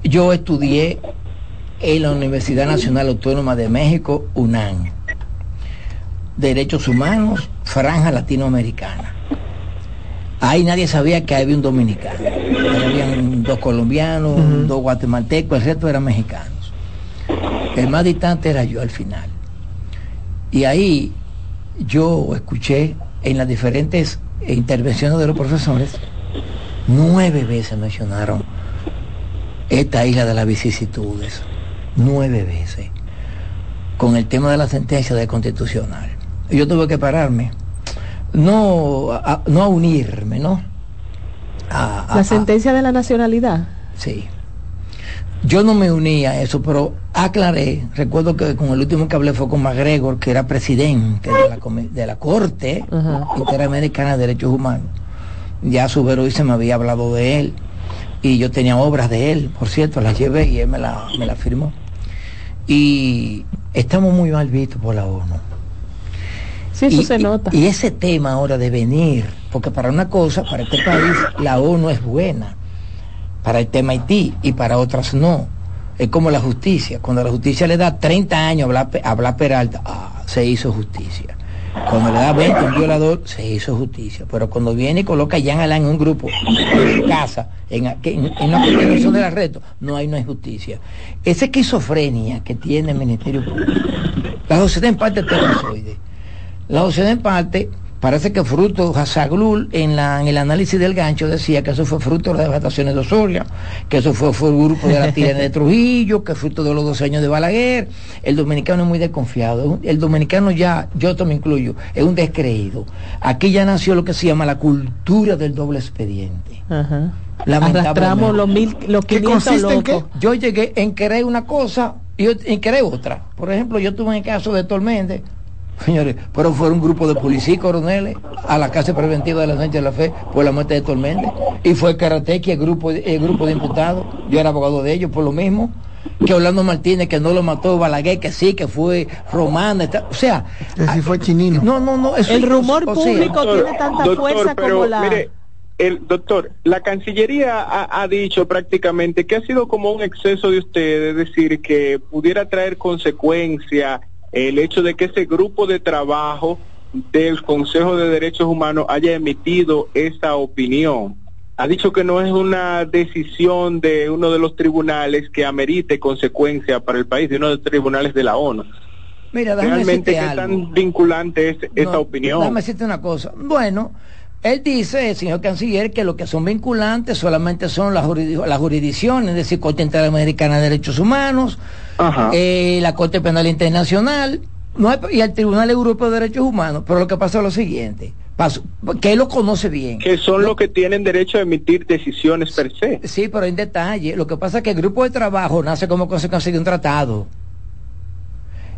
Yo estudié en la Universidad Nacional Autónoma de México, UNAM. Derechos Humanos, Franja Latinoamericana. Ahí nadie sabía que había un dominicano. Ahí habían dos colombianos, dos guatemaltecos, el resto eran mexicanos. El más distante era yo al final. Y ahí yo escuché en las diferentes intervenciones de los profesores, nueve veces mencionaron esta isla de las vicisitudes. Nueve veces. Con el tema de la sentencia de constitucional. Y yo tuve que pararme. No a, no a unirme, ¿no? A- a- La sentencia de la nacionalidad. Sí. Yo no me uní a eso, pero aclaré. Recuerdo que con el último que hablé fue con MacGregor, que era presidente de la, de la Corte Ajá. Interamericana de Derechos Humanos. Ya Subero se me había hablado de él. Y yo tenía obras de él, por cierto, las llevé y él me la, me la firmó. Y estamos muy mal vistos por la ONU. Sí, eso Y- se nota. Y ese tema ahora de venir, porque para una cosa, para este país, la ONU es buena, para el tema Haití y para otras no. Es como la justicia. Cuando la justicia le da 30 años a hablar Peralta, ah, se hizo justicia. Cuando le da 20 a un violador, se hizo justicia. Pero cuando viene y coloca a Jean Alain en un grupo, en su casa, en, en, en una continuación del arresto, no hay no hay justicia. Esa esquizofrenia que tiene el Ministerio Público, la sociedad en parte es. La sociedad en parte Parece que fruto, Hasaglul, en, la, en el análisis del gancho decía que eso fue fruto de las devastaciones de Osoria, que eso fue, fue el grupo de la tirana de Trujillo, que fruto de los dos años de Balaguer. El dominicano es muy desconfiado. El dominicano ya, yo me incluyo, es un descreído. Aquí ya nació lo que se llama la cultura del doble expediente. Ajá. Lamentablemente. Arrastramos los, mil, los 500 locos. Yo llegué en querer una cosa y yo en querer otra. Por ejemplo, yo tuve en el caso de Tormende, señores, pero fue un grupo de policías y coroneles a la casa preventiva de la gente de la fe por la muerte de Tormende. Y fue Karatequi, el grupo, el grupo de imputados. Yo era abogado de ellos por lo mismo. Que Orlando Martínez, que no lo mató, Balaguer, que sí, que fue Romana. está- o sea, si fue chinino. no, no, no. eso- El rumor o sea, público tiene tanta Doctor, fuerza pero, como la... mire, el doctor, la Cancillería ha, ha dicho prácticamente que ha sido como un exceso de ustedes, es decir, que pudiera traer consecuencia el hecho de que ese grupo de trabajo del Consejo de Derechos Humanos haya emitido esa opinión. Ha dicho que no es una decisión de uno de los tribunales que amerite consecuencia para el país, de uno de los tribunales de la ONU. Mira, Realmente, ¿qué algo. tan vinculante es esa opinión? Déjame decirte una cosa. Bueno, él dice, el señor canciller, que lo que son vinculantes solamente son las, las jurisdicciones, es decir, Corte Interamericana de Derechos Humanos, eh, la Corte Penal Internacional no hay- y el Tribunal Europeo de Derechos Humanos. Pero lo que pasa es lo siguiente, que él lo conoce bien. que son los que tienen derecho a emitir decisiones per se. Sí, pero en detalle. Lo que pasa es que el grupo de trabajo nace como consecuencia de un tratado.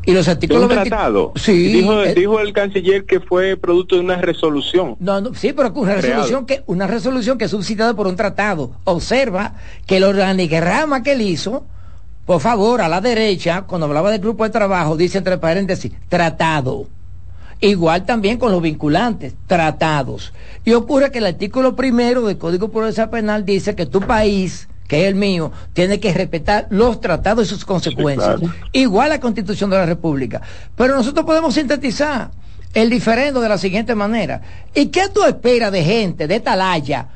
Y los ¿De artículos un 20 tratado? Sí, Dijo, eh, dijo el canciller que fue producto de una resolución. No, no, sí, pero una Creado. resolución que una resolución que es subsidiada por un tratado. Observa que el organigrama que él hizo, por favor, a la derecha, cuando hablaba del grupo de trabajo, dice entre paréntesis, tratado. Igual también con los vinculantes, tratados. Y ocurre que el artículo primero del Código Procesal Penal dice que tu país, que es el mío, tiene que respetar los tratados y sus consecuencias. claro. Igual la Constitución de la República. Pero nosotros podemos sintetizar el diferendo de la siguiente manera. ¿Y qué tú esperas de gente de Talaya?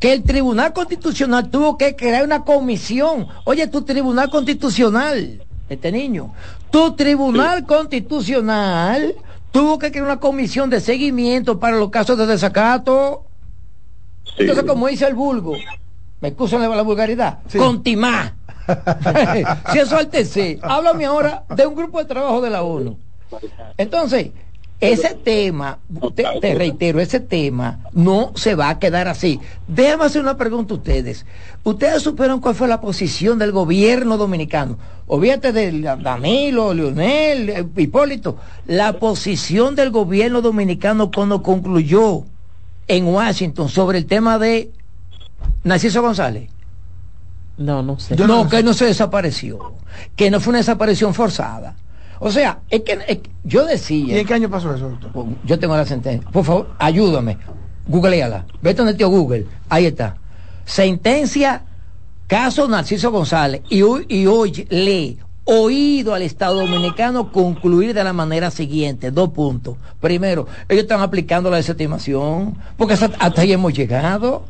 Que el Tribunal Constitucional tuvo que crear una comisión. Oye, tu Tribunal Constitucional, este niño, tu Tribunal Constitucional tuvo que crear una comisión de seguimiento para los casos de desacato. Entonces, como dice el vulgo, me excusan la, la vulgaridad, contimá. si eso altece, háblame ahora de un grupo de trabajo de la ONU. Entonces, ese tema, te, te reitero, ese tema no se va a quedar así. Déjame hacer una pregunta a ustedes. ¿Ustedes supieron cuál fue la posición del gobierno dominicano? Olvídate de Danilo, Leonel, eh, Hipólito. La posición del gobierno dominicano cuando concluyó en Washington sobre el tema de Narciso González. No, no sé. no, que no se desapareció. Que no fue una desaparición forzada. O sea, es que, es que yo decía. ¿Y en qué año pasó eso, doctor? Yo tengo la sentencia. Por favor, ayúdame. Googleala. Vete donde tío Google. Ahí está. Sentencia, caso Narciso González. Y hoy, y hoy lee. Oído al Estado Dominicano concluir de la manera siguiente. Dos puntos. Primero, ellos están aplicando la desestimación. Porque hasta, hasta ahí hemos llegado.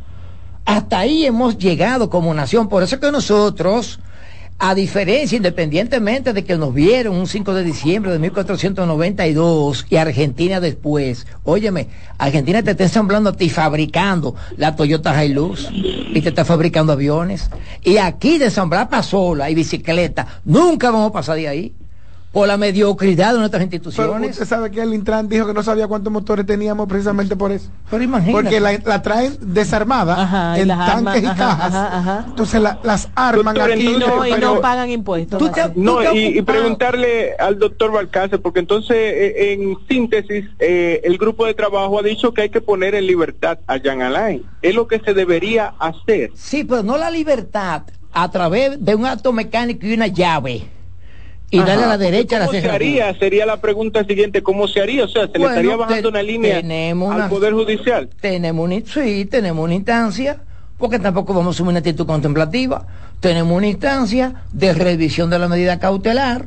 Hasta ahí hemos llegado como nación. Por eso es que nosotros, a diferencia, independientemente de que nos vieron un 5 de diciembre de 1492 y Argentina después, óyeme, Argentina te está ensamblando a ti fabricando la Toyota Hilux y te está fabricando aviones. Y aquí de pasola y bicicleta, nunca vamos a pasar de ahí. Por la mediocridad de nuestras Pero instituciones. usted sabe que el Intran dijo que no sabía cuántos motores teníamos precisamente por eso. Pero imagínate. Porque la, la traen desarmada y en las tanques armas, y ajá, cajas. ajá, ajá. Entonces la- las arman Doctor, aquí. Y no, y pero- no pagan impuestos. No, y, y preguntarle al doctor Balcácer, porque entonces, eh, en síntesis, eh, el grupo de trabajo ha dicho que hay que poner en libertad a Jean Alain. Es lo que se debería hacer. Sí, pero no la libertad a través de un acto mecánico y una llave. Y darle a la Ajá, derecha a la ¿Cómo se haría? Sería la pregunta siguiente, ¿cómo se haría? O sea, se le estaría bajando te- una línea tenemos al una- Poder Judicial. Tenemos una, sí, tenemos una instancia, porque tampoco vamos a asumir una actitud contemplativa. Tenemos una instancia de revisión de la medida cautelar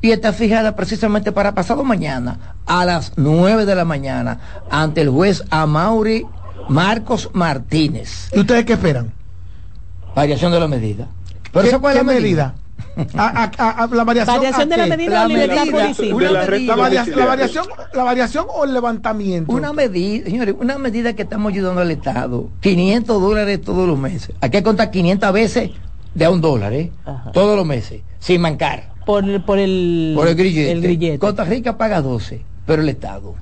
y está fijada precisamente para pasado mañana, a las 9 de la mañana, ante el juez Amaury Marcos Martínez. ¿Y ustedes qué esperan? Variación de la medida. Pero ¿Qué- ¿eso cuál es la medida? A- a- a- la variación, Variación ¿a de la medida libertad la, la variación, la variación o el levantamiento. Una medida, señores, una medida que estamos ayudando al Estado. 500 dólares todos los meses. Hay que contar 500 veces de a un dólar, ¿eh? Todos los meses, sin mancar. Por, por el, Por el grillete. el grillete. Costa Rica paga 12, pero el Estado.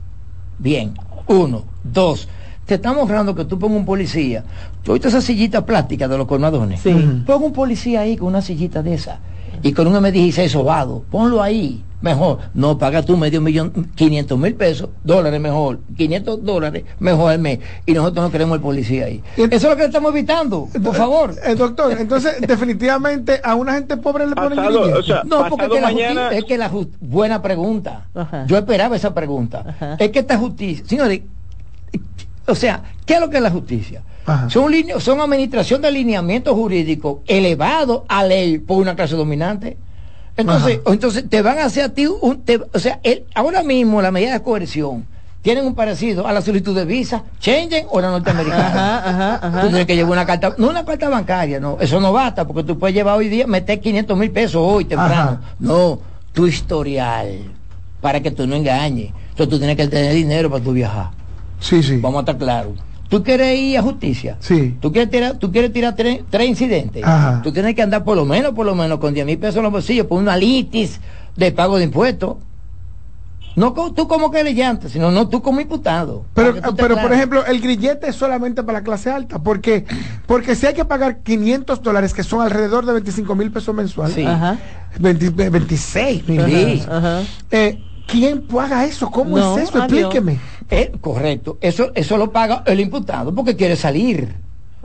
Bien. Uno. Dos. Te estamos ahorrando que tú pongas un policía. Tú oíste esa sillita plástica de los colmadones. Sí. Pon un policía ahí con una sillita de esa. Y con un M16 sobado. Ponlo ahí. Mejor. No, paga tú medio millón, 500 mil pesos, dólares mejor. 500 dólares mejor al mes. Y nosotros no queremos el policía ahí. Eso es lo que estamos evitando. Por favor. Eh, doctor, entonces definitivamente a una gente pobre le ponen o sea, No, porque es que la mañana- justi- es que la jus- buena pregunta. Ajá. Yo esperaba esa pregunta. Ajá. Es que esta justicia, señores, o sea, ¿qué es lo que es la justicia? Ajá. Son, son administración de alineamiento jurídico elevado a ley por una clase dominante. Entonces, Ajá. entonces te van a hacer a ti un, te- o sea, el- ahora mismo la medida de coerción tienen un parecido a la solicitud de visa, Schengen o la norteamericana. Ajá, ajá, ajá. Tú tienes que llevar una carta, no una carta bancaria, no, eso no basta, porque tú puedes llevar hoy día, meter 500 mil pesos hoy temprano. No, tu historial, para que tú no engañes. Entonces tú tienes que tener dinero para tu viajar. Sí, sí. Vamos a estar claros. ¿Tú quieres ir a justicia? Sí. ¿Tú quieres tirar, tú quieres tirar tres, tres incidentes? Ajá. Tú tienes que andar por lo menos, por lo menos, con 10 mil pesos en los bolsillos por una litis de pago de impuestos. No tú como que llantas, sino no tú como imputado. Pero, pero por ejemplo, el grillete es solamente para la clase alta, porque porque si hay que pagar 500 dólares, que son alrededor de 25 mil pesos mensuales, Sí. Ajá. 20 26 mil. Sí. Ajá. Eh, ¿Quién paga eso? ¿Cómo No, es eso? adiós. Eh, correcto, eso, eso lo paga el imputado porque quiere salir.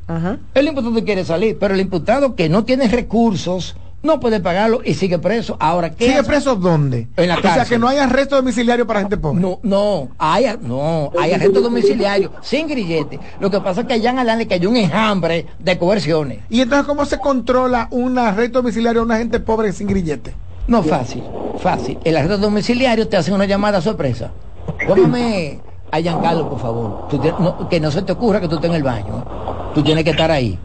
Ajá. El imputado quiere salir, pero el imputado que no tiene recursos no puede pagarlo y sigue preso. Ahora, ¿qué ¿Sigue hace? preso dónde? En la o sea, cárcel. que no hay arresto domiciliario para gente pobre. No, no, hay, ar- no, hay arresto domiciliario, sin grillete. Lo que pasa es que allá en Alán le cayó un enjambre de coerciones. ¿Y entonces cómo se controla un arresto domiciliario a una gente pobre sin grillete? No fácil, fácil. El arresto domiciliario te hace una llamada sorpresa. Póngame a Giancarlo, por favor. Tú te- no- que no se te ocurra que tú estés en el baño. Tú tienes que estar ahí.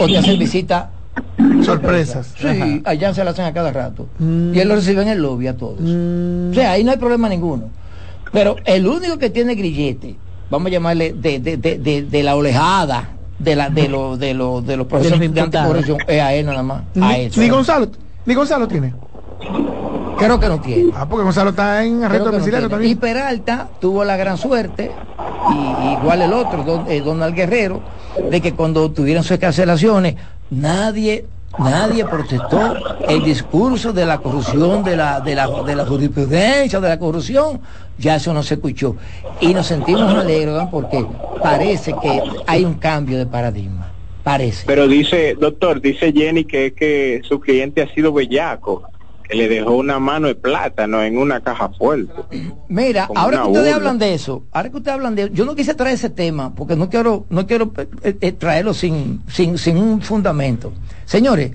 O te hacen visita. Sorpresas. Sí, allá se la hacen a cada rato. Mm. Y él lo recibe en el lobby a todos. O sea, ahí no hay problema ninguno. Pero el único que tiene grillete, vamos a llamarle de, de, de, de, la olejada de la de los de los de los procesos de, anticorrupción, es a él nada más. A él. ni Gonzalo, ni Gonzalo tiene. Creo que no tiene. Ah, porque Gonzalo está en arresto no domiciliario tiene. Y también. Peralta tuvo la gran suerte, y igual el otro, don, eh, Donald Guerrero, de que cuando tuvieron sus escarcelaciones, nadie, nadie protestó el discurso de la corrupción, de la, de la, de la jurisprudencia, de la corrupción, ya eso no se escuchó. Y nos sentimos alegres ¿no? porque parece que hay un cambio de paradigma. Parece. Pero dice, doctor, dice Jenny que es que su cliente ha sido bellaco, que le dejó una mano de plátano en una caja fuerte. Mira, ahora que ustedes burla. hablan de eso, ahora que ustedes hablan de yo no quise traer ese tema porque no quiero, no quiero eh, eh, traerlo sin, sin, sin un fundamento. Señores,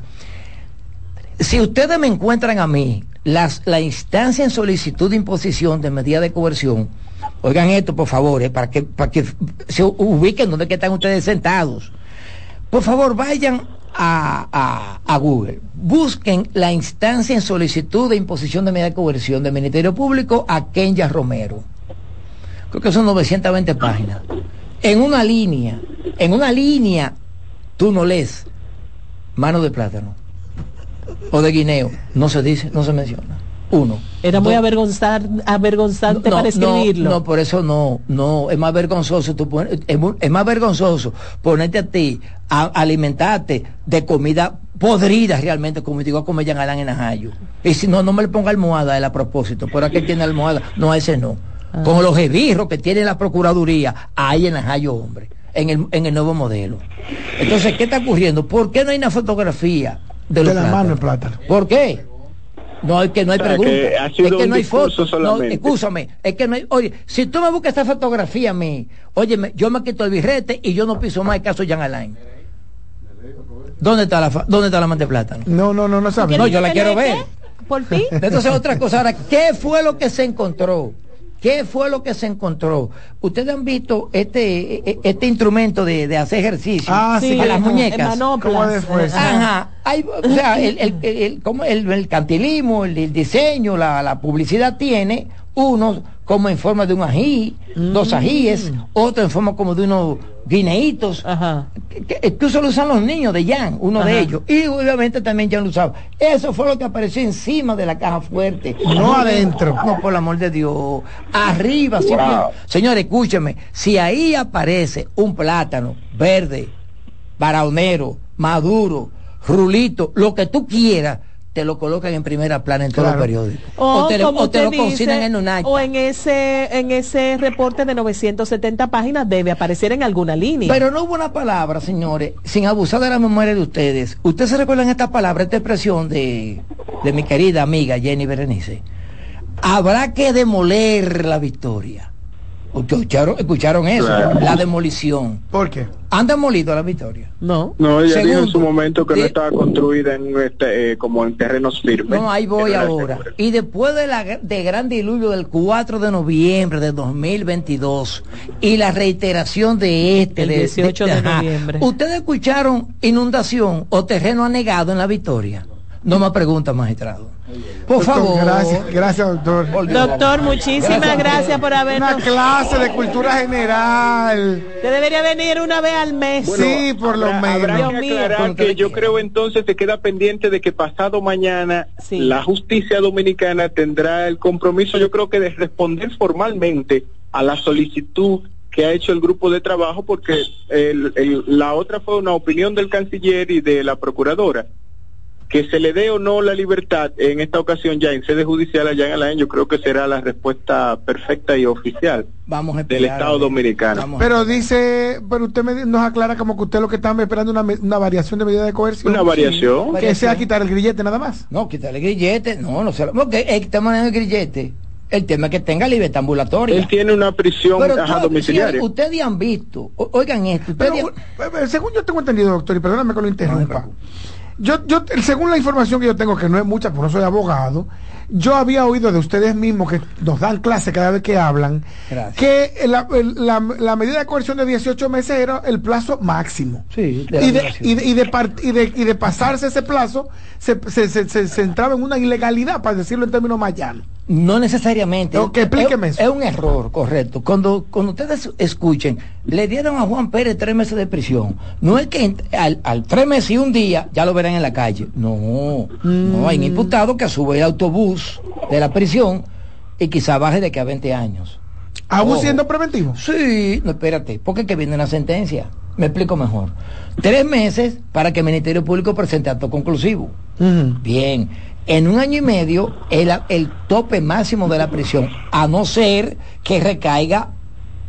si ustedes me encuentran a mí las, la instancia en solicitud de imposición de medida de coerción, oigan esto por favor, eh, para que, para que se ubiquen donde que están ustedes sentados. Por favor, vayan a, a- a Google, busquen la instancia en solicitud de imposición de medida de coerción del Ministerio Público a Kenya Romero. Creo que son 920 páginas. En una línea, en una línea, tú no lees mano de plátano o de guineo. No se dice, no se menciona. Uno. Era muy avergonzar, avergonzante No, para escribirlo. No, no, por eso no, no, es más vergonzoso, tú pon- es, más vergonzoso ponerte a ti a, alimentarte de comida podrida realmente, como digo, a comer Jean Alain en Najayo. Y si no, no me le ponga almohada él a propósito, pero aquel tiene almohada, no, a ese no. Ah. Con los esbirros que tiene la Procuraduría, ahí en Najayo, hombre, en el, en el nuevo modelo. Entonces, ¿qué está ocurriendo? ¿Por qué no hay una fotografía de, los De la plátanos? mano de plátano. ¿Por qué? No, es que no hay O sea, pregunta. que ha sido Es que un no hay foto. No, escúchame. Es que no hay. Oye, si tú me buscas esta fotografía a mí, oye, yo me quito el birrete y yo no piso más el caso Jean Alain. ¿Dónde está la, fa- ¿dónde está la mano de plátano? No, no, no, no sabe. No, yo la quiero ver. Por fin. Entonces, otra cosa. Ahora, ¿qué fue lo que se encontró? ¿Qué fue lo que se encontró? Ustedes han visto este e- este instrumento de, de hacer ejercicio Ah, sí, a las muñecas. Manoplas. ¿Cómo después? Ajá. Hay, o sea, el, el, el- el- como el, el cantilismo, el, el diseño, la, la publicidad tiene unos como en forma de un ají, dos ajíes, otro en forma como de unos guineitos. Que, que incluso lo usan los niños de Jan, uno de ellos. Y obviamente también Jan lo usaba. Eso fue lo que apareció encima de la caja fuerte. No adentro. No, por el amor de Dios. Arriba, sí, Wow. Señores, escúcheme. Si ahí aparece un plátano verde, baraonero, maduro, rulito, lo que tú quieras, te lo colocan en primera plana en todos los Claro. periódicos. O, te, lo- como o te usted lo cocinan dice, en un acta. o en ese en ese reporte de 970 páginas debe aparecer en alguna línea. Pero no hubo una palabra, señores, sin abusar de la memoria de ustedes. ¿Ustedes se recuerdan esta palabra, esta expresión de, de mi querida amiga Jenny Berenice? Habrá que demoler la victoria. ¿Ustedes escucharon, escucharon eso? Claro. La demolición. ¿Por qué? ¿Han demolido la victoria? No. No, ella dijo en Segundo, su momento que no de- estaba construida en este, eh, como en terrenos firmes. No, ahí voy no ahora. segura. Y después de la de gran diluvio del 4 de noviembre de 2022 y la reiteración de este El de- 18 de ajá. noviembre. ¿Ustedes escucharon inundación o terreno anegado en la Victoria? No me pregunta, magistrado. Por Doctor, favor. Gracias, gracias, doctor. Doctor, muchísimas gracias, por Una habernos. clase de cultura general. Usted debería venir una vez al mes. sí, por lo Habrá- habrá menos. que Dios mío. aclarar que yo creo entonces se queda pendiente de que pasado mañana Sí. la justicia dominicana tendrá el compromiso, yo creo que de responder formalmente a la solicitud que ha hecho el grupo de trabajo, porque el- el- la otra fue una opinión del canciller y de la procuradora. Que se le dé o no la libertad en esta ocasión ya en sede judicial allá en Alain, yo creo que será la respuesta perfecta y oficial Vamos a del esperar, Estado dominicano. Pero dice, pero usted me- nos aclara como que usted lo que está esperando una, una variación de medida de coerción. Una variación. Que sea quitar el grillete nada más. No, quitarle el grillete. No, no se lo. Porque está manejando el grillete. El tema es que tenga libertad ambulatoria. Él tiene una prisión Pero ajá, domiciliaria. ustedes han visto, o- oigan esto, ustedes Pero, han- eh, según yo tengo entendido, doctor, y perdóname que lo interrumpa. Yo, yo, según la información que yo tengo, que no es mucha, porque no soy abogado, yo había oído de ustedes mismos que nos dan clase cada vez que hablan, Gracias. que la, la- la medida de coerción de 18 meses era el plazo máximo. Sí, y, de, y, de, y, de part- y, de, y de pasarse ese plazo, se, se, se, se- se entraba en una ilegalidad, para decirlo en términos más llanos. No necesariamente. Ok, explíqueme es, eso. es un error, correcto. Cuando, cuando ustedes escuchen, le dieron a Juan Pérez tres meses de prisión. No es que al, al tres meses y un día ya lo verán en la calle. No, no hay un imputado que sube el autobús de la prisión y quizá baje de que a 20 años. ¿Aún Ojo. siendo preventivo? Sí, no, espérate, porque es que viene una sentencia. Me explico mejor. Tres meses para que el Ministerio Público presente acto conclusivo. Bien, en un año y medio el, el tope máximo de la prisión, a no ser que recaiga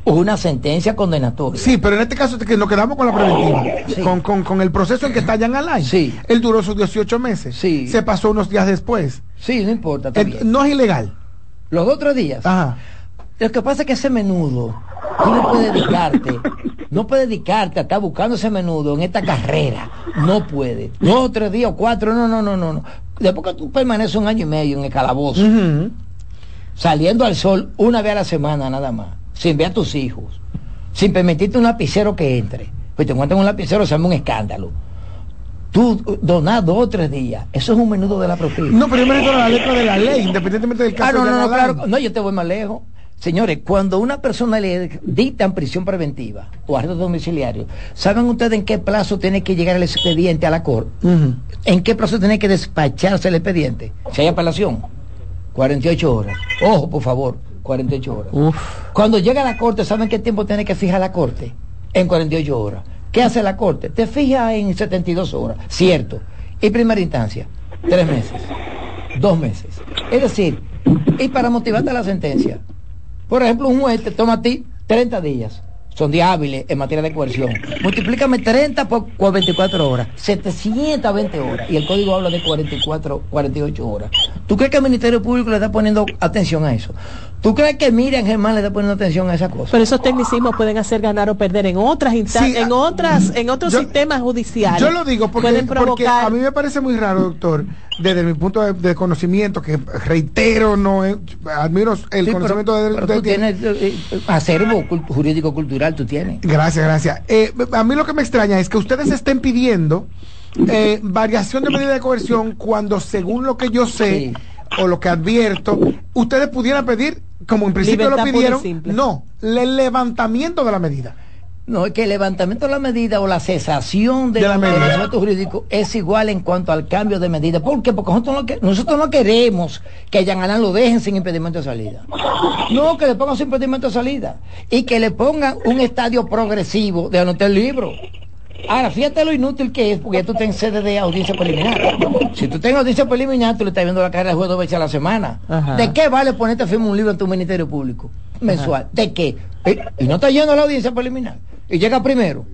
una sentencia condenatoria. Sí, pero en este caso que nos quedamos con la preventiva. Sí. Con, con, con el proceso en que está Jan Alain. Sí. Él duró sus 18 meses. Sí. Se pasó unos días después. Sí, no importa, Eh, no es ilegal. Los dos o tres días. Ajá. Lo que pasa es que ese menudo, tú no puedes dedicarte, no puedes dedicarte a estar buscando ese menudo en esta carrera. No puede. Dos, tres días o cuatro, no, no, no, no. no. Después que tú permaneces un año y medio en el calabozo, saliendo al sol una vez a la semana nada más, sin ver a tus hijos, sin permitirte un lapicero que entre. Pues te encuentran un lapicero, se arma un escándalo. Tú donar dos o tres días, eso es un menudo de la propina. No, pero yo me refiero a la letra de la ley, independientemente del Ah, caso no, de no, no, Alain. claro. No, yo te voy más lejos. Señores, cuando una persona le dictan prisión preventiva o arresto domiciliario, ¿saben ustedes en qué plazo tiene que llegar el expediente a la corte? ¿En qué plazo tiene que despacharse el expediente? Si hay apelación, 48 horas. Ojo, por favor, 48 horas. Cuando llega a la corte, ¿saben qué tiempo tiene que fijar la corte? En 48 horas. ¿Qué hace la corte? Te fija en 72 horas, cierto. Y primera instancia, tres meses, dos meses. Es decir, y para motivarte a la sentencia, por ejemplo, un juez te toma a ti 30 días. Son días hábiles en materia de coerción. Multiplícame 30 por, por 24 horas. 720 horas. Y el código habla de 44, 48 horas. ¿Tú crees que el Ministerio Público le está poniendo atención a eso? ¿Tú crees que Miriam Germán le está poniendo atención a esa cosa? Pero esos tecnicismos pueden hacer ganar o perder en otras instancias, Sí, en ah, otras, en otros yo- sistemas judiciales. Yo lo digo porque, pueden porque provocar a mí me parece muy raro, doctor, desde mi punto de, de conocimiento, que reitero, no es- admiro el Sí, conocimiento pero, de, pero de- tú tienes eh, eh, acervo cult- jurídico cultural, tú tienes. Gracias, gracias. Eh, a mí lo que me extraña es que ustedes estén pidiendo eh, variación de medida de coerción cuando según lo que yo sé o lo que advierto, ustedes pudieran pedir, como en principio lo pidieron, no, el levantamiento de la medida. No, es que el levantamiento de la medida o la cesación de De la del medida. jurídico es igual en cuanto al cambio de medida. ¿Por qué? Porque nosotros no, que- nosotros no queremos que Jean Alain lo dejen sin impedimento de salida. No, que le pongan sin impedimento de salida. Y que le pongan un estadio progresivo de anotar el libro. Ahora, fíjate lo inútil que es, porque ya tú estás en sede de audiencia preliminar. Si tú tienes audiencia preliminar, tú le estás viendo la cara del juez dos veces a la semana. Ajá. ¿De qué vale ponerte a firmar un libro en tu Ministerio Público mensual? ¿De qué? Eh, Y no está yendo a la audiencia preliminar. Y llega primero.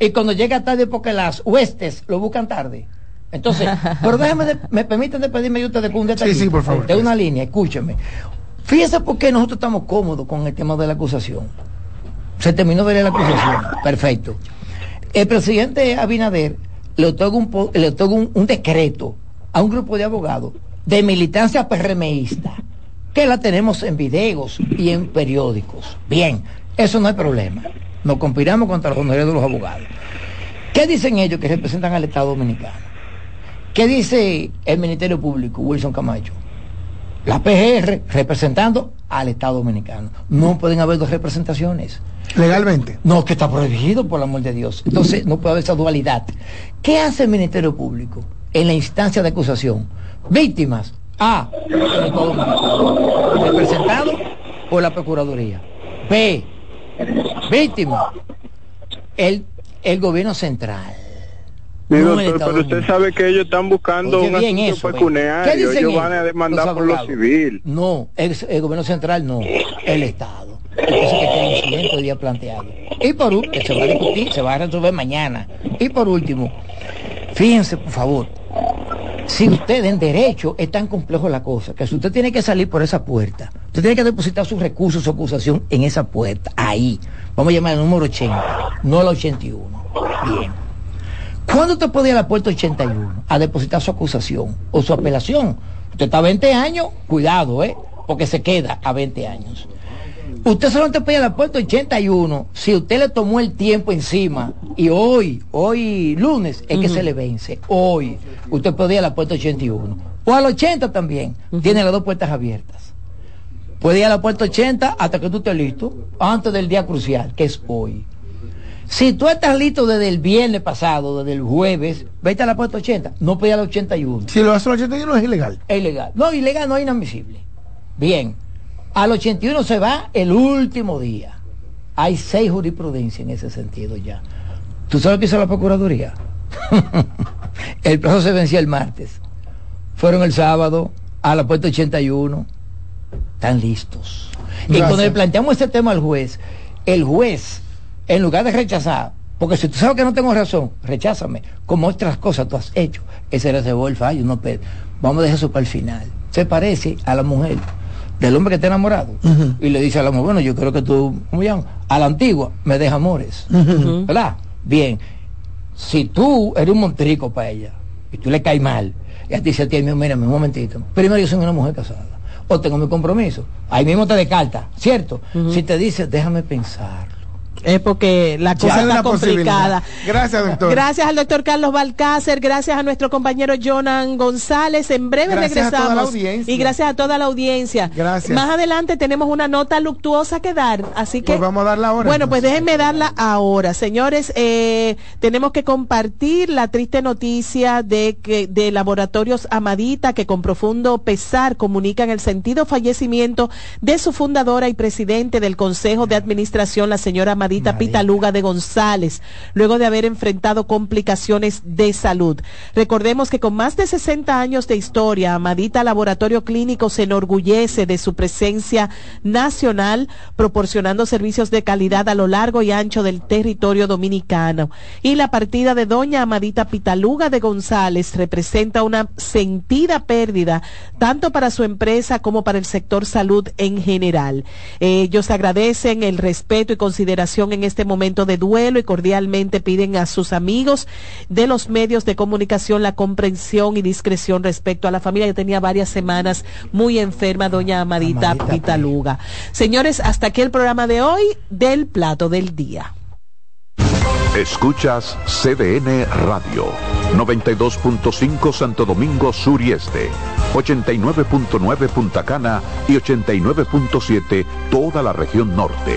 Y cuando llega tarde, porque las huestes lo buscan tarde. Entonces, pero déjame, de- me permiten despedirme de ustedes con un detalle. Sí, sí, por favor. De una línea, escúcheme. Fíjese por qué nosotros estamos cómodos con el tema de la acusación. Se terminó de leer la acusación. Perfecto. El presidente Abinader le otorga un, decreto a un grupo de abogados de militancia PRMista, que la tenemos en videos y en periódicos. Bien, eso no hay problema. Nos conspiramos contra los honorarios de los abogados. ¿Qué dicen ellos que representan al Estado Dominicano? ¿Qué dice el Ministerio Público, Wilson Camacho? La PGR representando al Estado Dominicano. No pueden haber dos representaciones. Legalmente. No, que está prohibido por el amor de Dios. Entonces no puede haber esa dualidad. ¿Qué hace el Ministerio Público en la instancia de acusación? Víctimas. A. el Estado Dominicano, Representado por la Procuraduría. B. Víctima. El, el gobierno central. Sí, doctor, pero usted sabe que ellos están buscando Oye un bien asunto eso, pecuniario. ¿Qué dicen Ellos van a demandar los por lo civil. No, el, el gobierno central no, el Estado. Entonces que quede un siguiente día planteado. Y por último, que se va a discutir, se va a resolver mañana. Y por último, fíjense por favor, si usted en derecho es tan complejo la cosa, que si usted tiene que salir por esa puerta, usted tiene que depositar sus recursos, su acusación en esa puerta, ahí. Vamos a llamar el número 80, no el 81. Bien. ¿Cuándo usted puede ir a la puerta 81 a depositar su acusación o su apelación? Usted está a 20 años, cuidado, ¿eh? Porque se queda a 20 años. Usted solamente puede ir a la puerta 81 si usted le tomó el tiempo encima y hoy, hoy lunes, es que se le vence. Hoy, usted puede ir a la puerta 81. O al 80 también. Tiene las dos puertas abiertas. Puede ir a la puerta 80 hasta que tú estés listo, antes del día crucial, que es hoy. Si tú estás listo desde el viernes pasado, desde el jueves, vete a la puerta 80. No puede ir a la 81. Si lo hace el 81 es ilegal. Es ilegal. No, ilegal no es inadmisible. Bien. Al 81 se va el último día. Hay seis jurisprudencias en ese sentido ya. ¿Tú sabes qué hizo la Procuraduría? el plazo se vencía el martes. Fueron el sábado a la puerta 81. Están listos. Y cuando le planteamos este tema al juez, el juez, en lugar de rechazar, porque si tú sabes que no tengo razón, recházame, como otras cosas tú has hecho, ese reservó el fallo, no pe- vamos a dejar eso para el final. Se parece a la mujer del hombre que está enamorado y le dice a la mujer, bueno, yo creo que tú, ¿cómo llaman? A la antigua, me deja amores. ¿verdad? Bien, si tú eres un montrico para ella y tú le caes mal, y a ti se te mírame un momentito, primero yo soy una mujer casada, o tengo mi compromiso, ahí mismo te descarta, ¿cierto? Si te dice, déjame pensar. Es porque la cosa está complicada. Gracias, doctor. Gracias al doctor Carlos Balcácer, gracias a nuestro compañero Jonan González. En breve Gracias a toda la. Y gracias a toda la audiencia. Gracias. Más adelante tenemos una nota luctuosa que dar, así que Pues vamos a darla ahora. Bueno, pues déjenme darla ahora. Señores, eh, tenemos que compartir la triste noticia de que de Laboratorios Amadita, que con profundo pesar comunican el sentido fallecimiento de su fundadora y presidente del Consejo de Administración, la señora Amadita Pitaluga de González, luego de haber enfrentado complicaciones de salud. Recordemos que con más de 60 años de historia, Amadita Laboratorio Clínico se enorgullece de su presencia nacional, proporcionando servicios de calidad a lo largo y ancho del territorio dominicano. Y la partida de doña Amadita Pitaluga de González representa una sentida pérdida, tanto para su empresa como para el sector salud en general. Ellos agradecen el respeto y consideración situación en este momento de duelo y cordialmente piden a sus amigos de los medios de comunicación la comprensión y discreción respecto a la familia que tenía varias semanas muy enferma, doña Amadita, Pitaluga. Señores, hasta aquí el programa de hoy del plato del día. Escuchas CDN Radio, 92.5 Santo Domingo Sur y Este, 89.9 Punta Cana y 89.7 toda la región norte.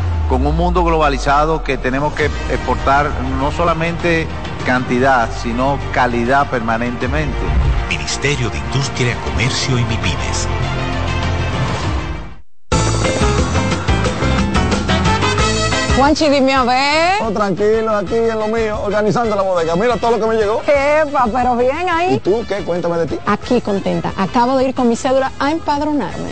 con un mundo globalizado que tenemos que exportar no solamente cantidad, sino calidad permanentemente. Ministerio de Industria, Comercio y MIPIMES. Juanchi, dime a ver. Oh, tranquilo, aquí en lo mío, organizando la bodega. Mira todo lo que me llegó. Epa, pero bien ahí. ¿Y tú qué? Cuéntame de ti. Aquí contenta. Acabo de ir con mi cédula a empadronarme.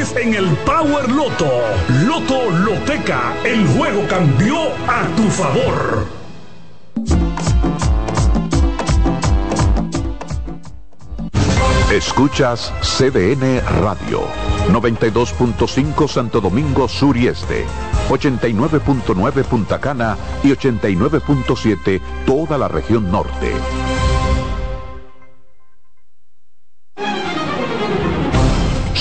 en el Power Loto. Loto Loteca, el juego cambió a tu favor. Escuchas CDN Radio, 92.5 Santo Domingo Sur y Este, 89.9 Punta Cana y 89.7 toda la región norte.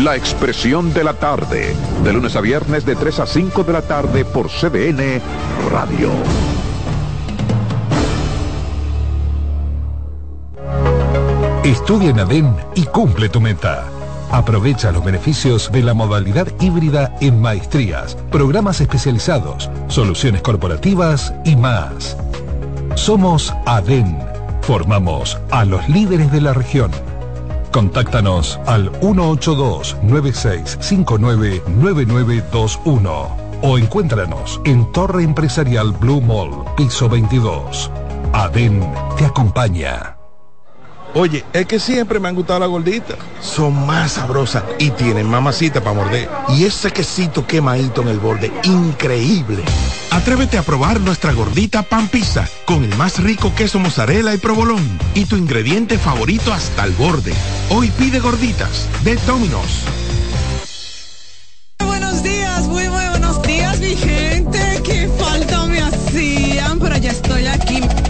La Expresión de la Tarde, de lunes a viernes de 3 a 5 de la tarde por CDN Radio. Estudia en ADEN y cumple tu meta. Aprovecha los beneficios de la modalidad híbrida en maestrías, programas especializados, soluciones corporativas y más. Somos ADEN. Formamos a los líderes de la región. Contáctanos al 182-9659-9921 o encuéntranos en Torre Empresarial Blue Mall, piso 22. ADEN te acompaña. Oye, es que siempre me han gustado las gorditas. Son más sabrosas y tienen mamacita para morder. Y ese quesito quemadito en el borde, increíble. Atrévete a probar nuestra gordita pan pizza con el más rico queso mozzarella y provolón y tu ingrediente favorito hasta el borde. Hoy pide gorditas de Domino's. Buenos días, muy, muy buenos días, mi gente. Qué falta me hacían, pero ya estoy aquí.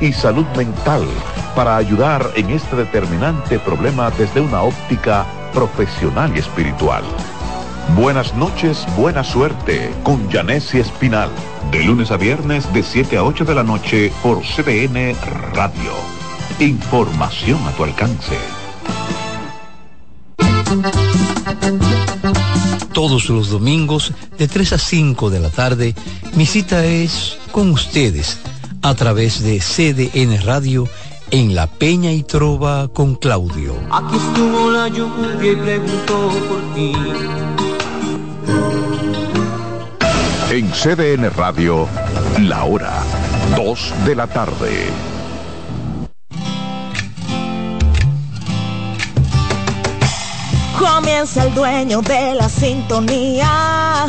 y salud mental para ayudar en este determinante problema desde una óptica profesional y espiritual. Buenas noches, buena suerte con Janessi Espinal. De lunes a viernes de 7 a 8 de la noche por CDN Radio. Información a tu alcance. Todos los domingos de 3 a 5 de la tarde, mi cita es con ustedes a través de CDN Radio en La Peña y Trova con Claudio. Aquí estuvo la lluvia y preguntó por ti. En CDN Radio, la hora 2 de la tarde. Comienza el dueño de la sintonía.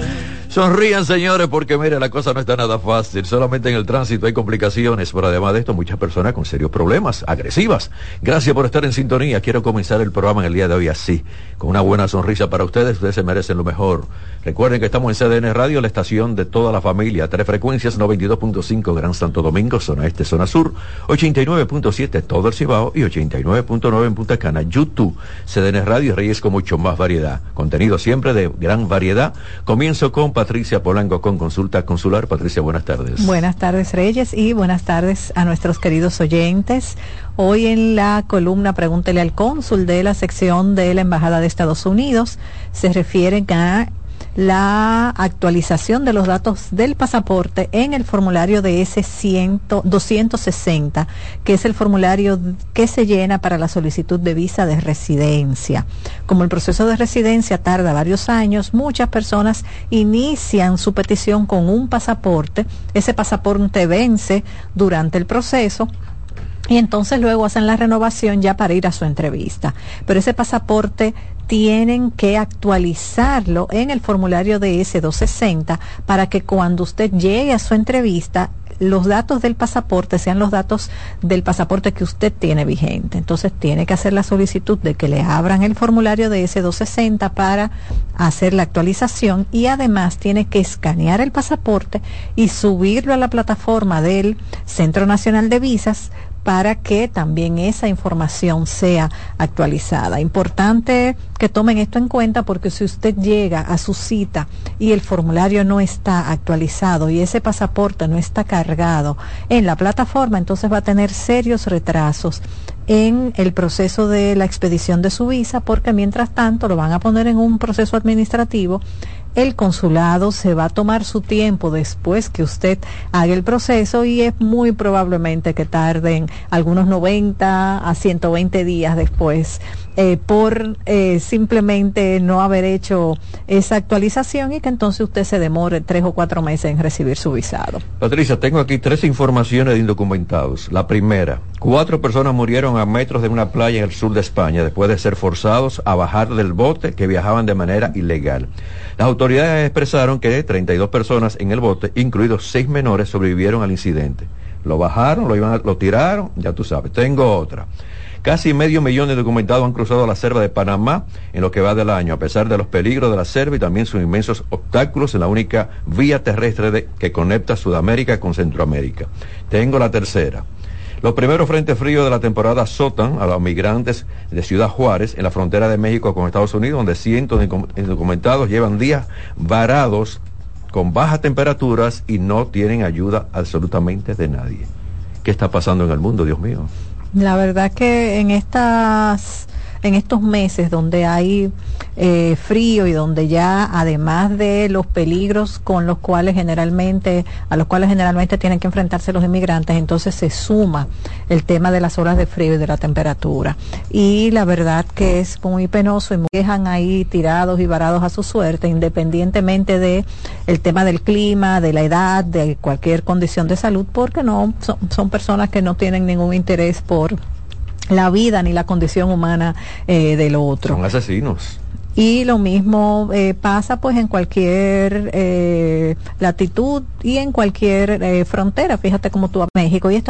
Sonrían, señores, porque mire, la cosa no está nada fácil. Solamente en el tránsito hay complicaciones, pero además de esto, muchas personas con serios problemas, agresivas. Gracias por estar en sintonía. Quiero comenzar el programa en el día de hoy así, con una buena sonrisa para ustedes. Ustedes se merecen lo mejor. Recuerden que estamos en CDN Radio, la estación de toda la familia. Tres frecuencias, 92.5 Gran Santo Domingo, zona este, zona sur, 89.7 todo el Cibao y 89.9 en Punta Cana. YouTube, CDN Radio, Reyes con mucho más variedad. Contenido siempre de gran variedad. Comienzo con Patricia Polanco con consulta consular. Patricia, buenas tardes. Buenas tardes, Reyes, y buenas tardes a nuestros queridos oyentes. Hoy en la columna Pregúntele al cónsul de la sección de la Embajada de Estados Unidos se refieren a la actualización de los datos del pasaporte en el formulario de ese 100, 260, que es el formulario que se llena para la solicitud de visa de residencia. Como el proceso de residencia tarda varios años, muchas personas inician su petición con un pasaporte. Ese pasaporte vence durante el proceso y entonces luego hacen la renovación ya para ir a su entrevista. Pero ese pasaporte tienen que actualizarlo en el formulario de S260 para que cuando usted llegue a su entrevista los datos del pasaporte sean los datos del pasaporte que usted tiene vigente. Entonces tiene que hacer la solicitud de que le abran el formulario de S260 para hacer la actualización y además tiene que escanear el pasaporte y subirlo a la plataforma del Centro Nacional de Visas para que también esa información sea actualizada. Importante que tomen esto en cuenta porque si usted llega a su cita y el formulario no está actualizado y ese pasaporte no está cargado en la plataforma, entonces va a tener serios retrasos en el proceso de la expedición de su visa porque mientras tanto lo van a poner en un proceso administrativo el consulado se va a tomar su tiempo después que usted haga el proceso y es muy probablemente que tarden algunos 90 a 120 días después eh, por eh, simplemente no haber hecho esa actualización y que entonces usted se demore tres o cuatro meses en recibir su visado. Patricia, tengo aquí tres informaciones de indocumentados. La primera, cuatro personas murieron a metros de una playa en el sur de España después de ser forzados a bajar del bote que viajaban de manera ilegal. Las autoridades expresaron que 32 personas en el bote, incluidos seis menores, sobrevivieron al incidente. Lo bajaron, lo, iban a- lo tiraron, ya tú sabes. Tengo otra. Casi medio millón de documentados han cruzado la selva de Panamá en lo que va del año, a pesar de los peligros de la selva y también sus inmensos obstáculos en la única vía terrestre que conecta Sudamérica con Centroamérica. Tengo la tercera. Los primeros frentes fríos de la temporada azotan a los migrantes de Ciudad Juárez, en la frontera de México con Estados Unidos, donde cientos de indocumentados llevan días varados con bajas temperaturas y no tienen ayuda absolutamente de nadie. ¿Qué está pasando en el mundo, Dios mío? La verdad que en estas en estos meses donde hay eh, frío y donde ya además de los peligros con los cuales generalmente a los cuales generalmente tienen que enfrentarse los inmigrantes entonces se suma el tema de las horas de frío y de la temperatura. Y la verdad que es muy penoso y muy- dejan ahí tirados y varados a su suerte independientemente de el tema del clima de la edad de cualquier condición de salud porque no son, son personas que no tienen ningún interés por la vida ni la condición humana eh, del otro. Son asesinos. Y lo mismo eh, pasa pues en cualquier eh, latitud y en cualquier eh, frontera. Fíjate como tú a México y Estados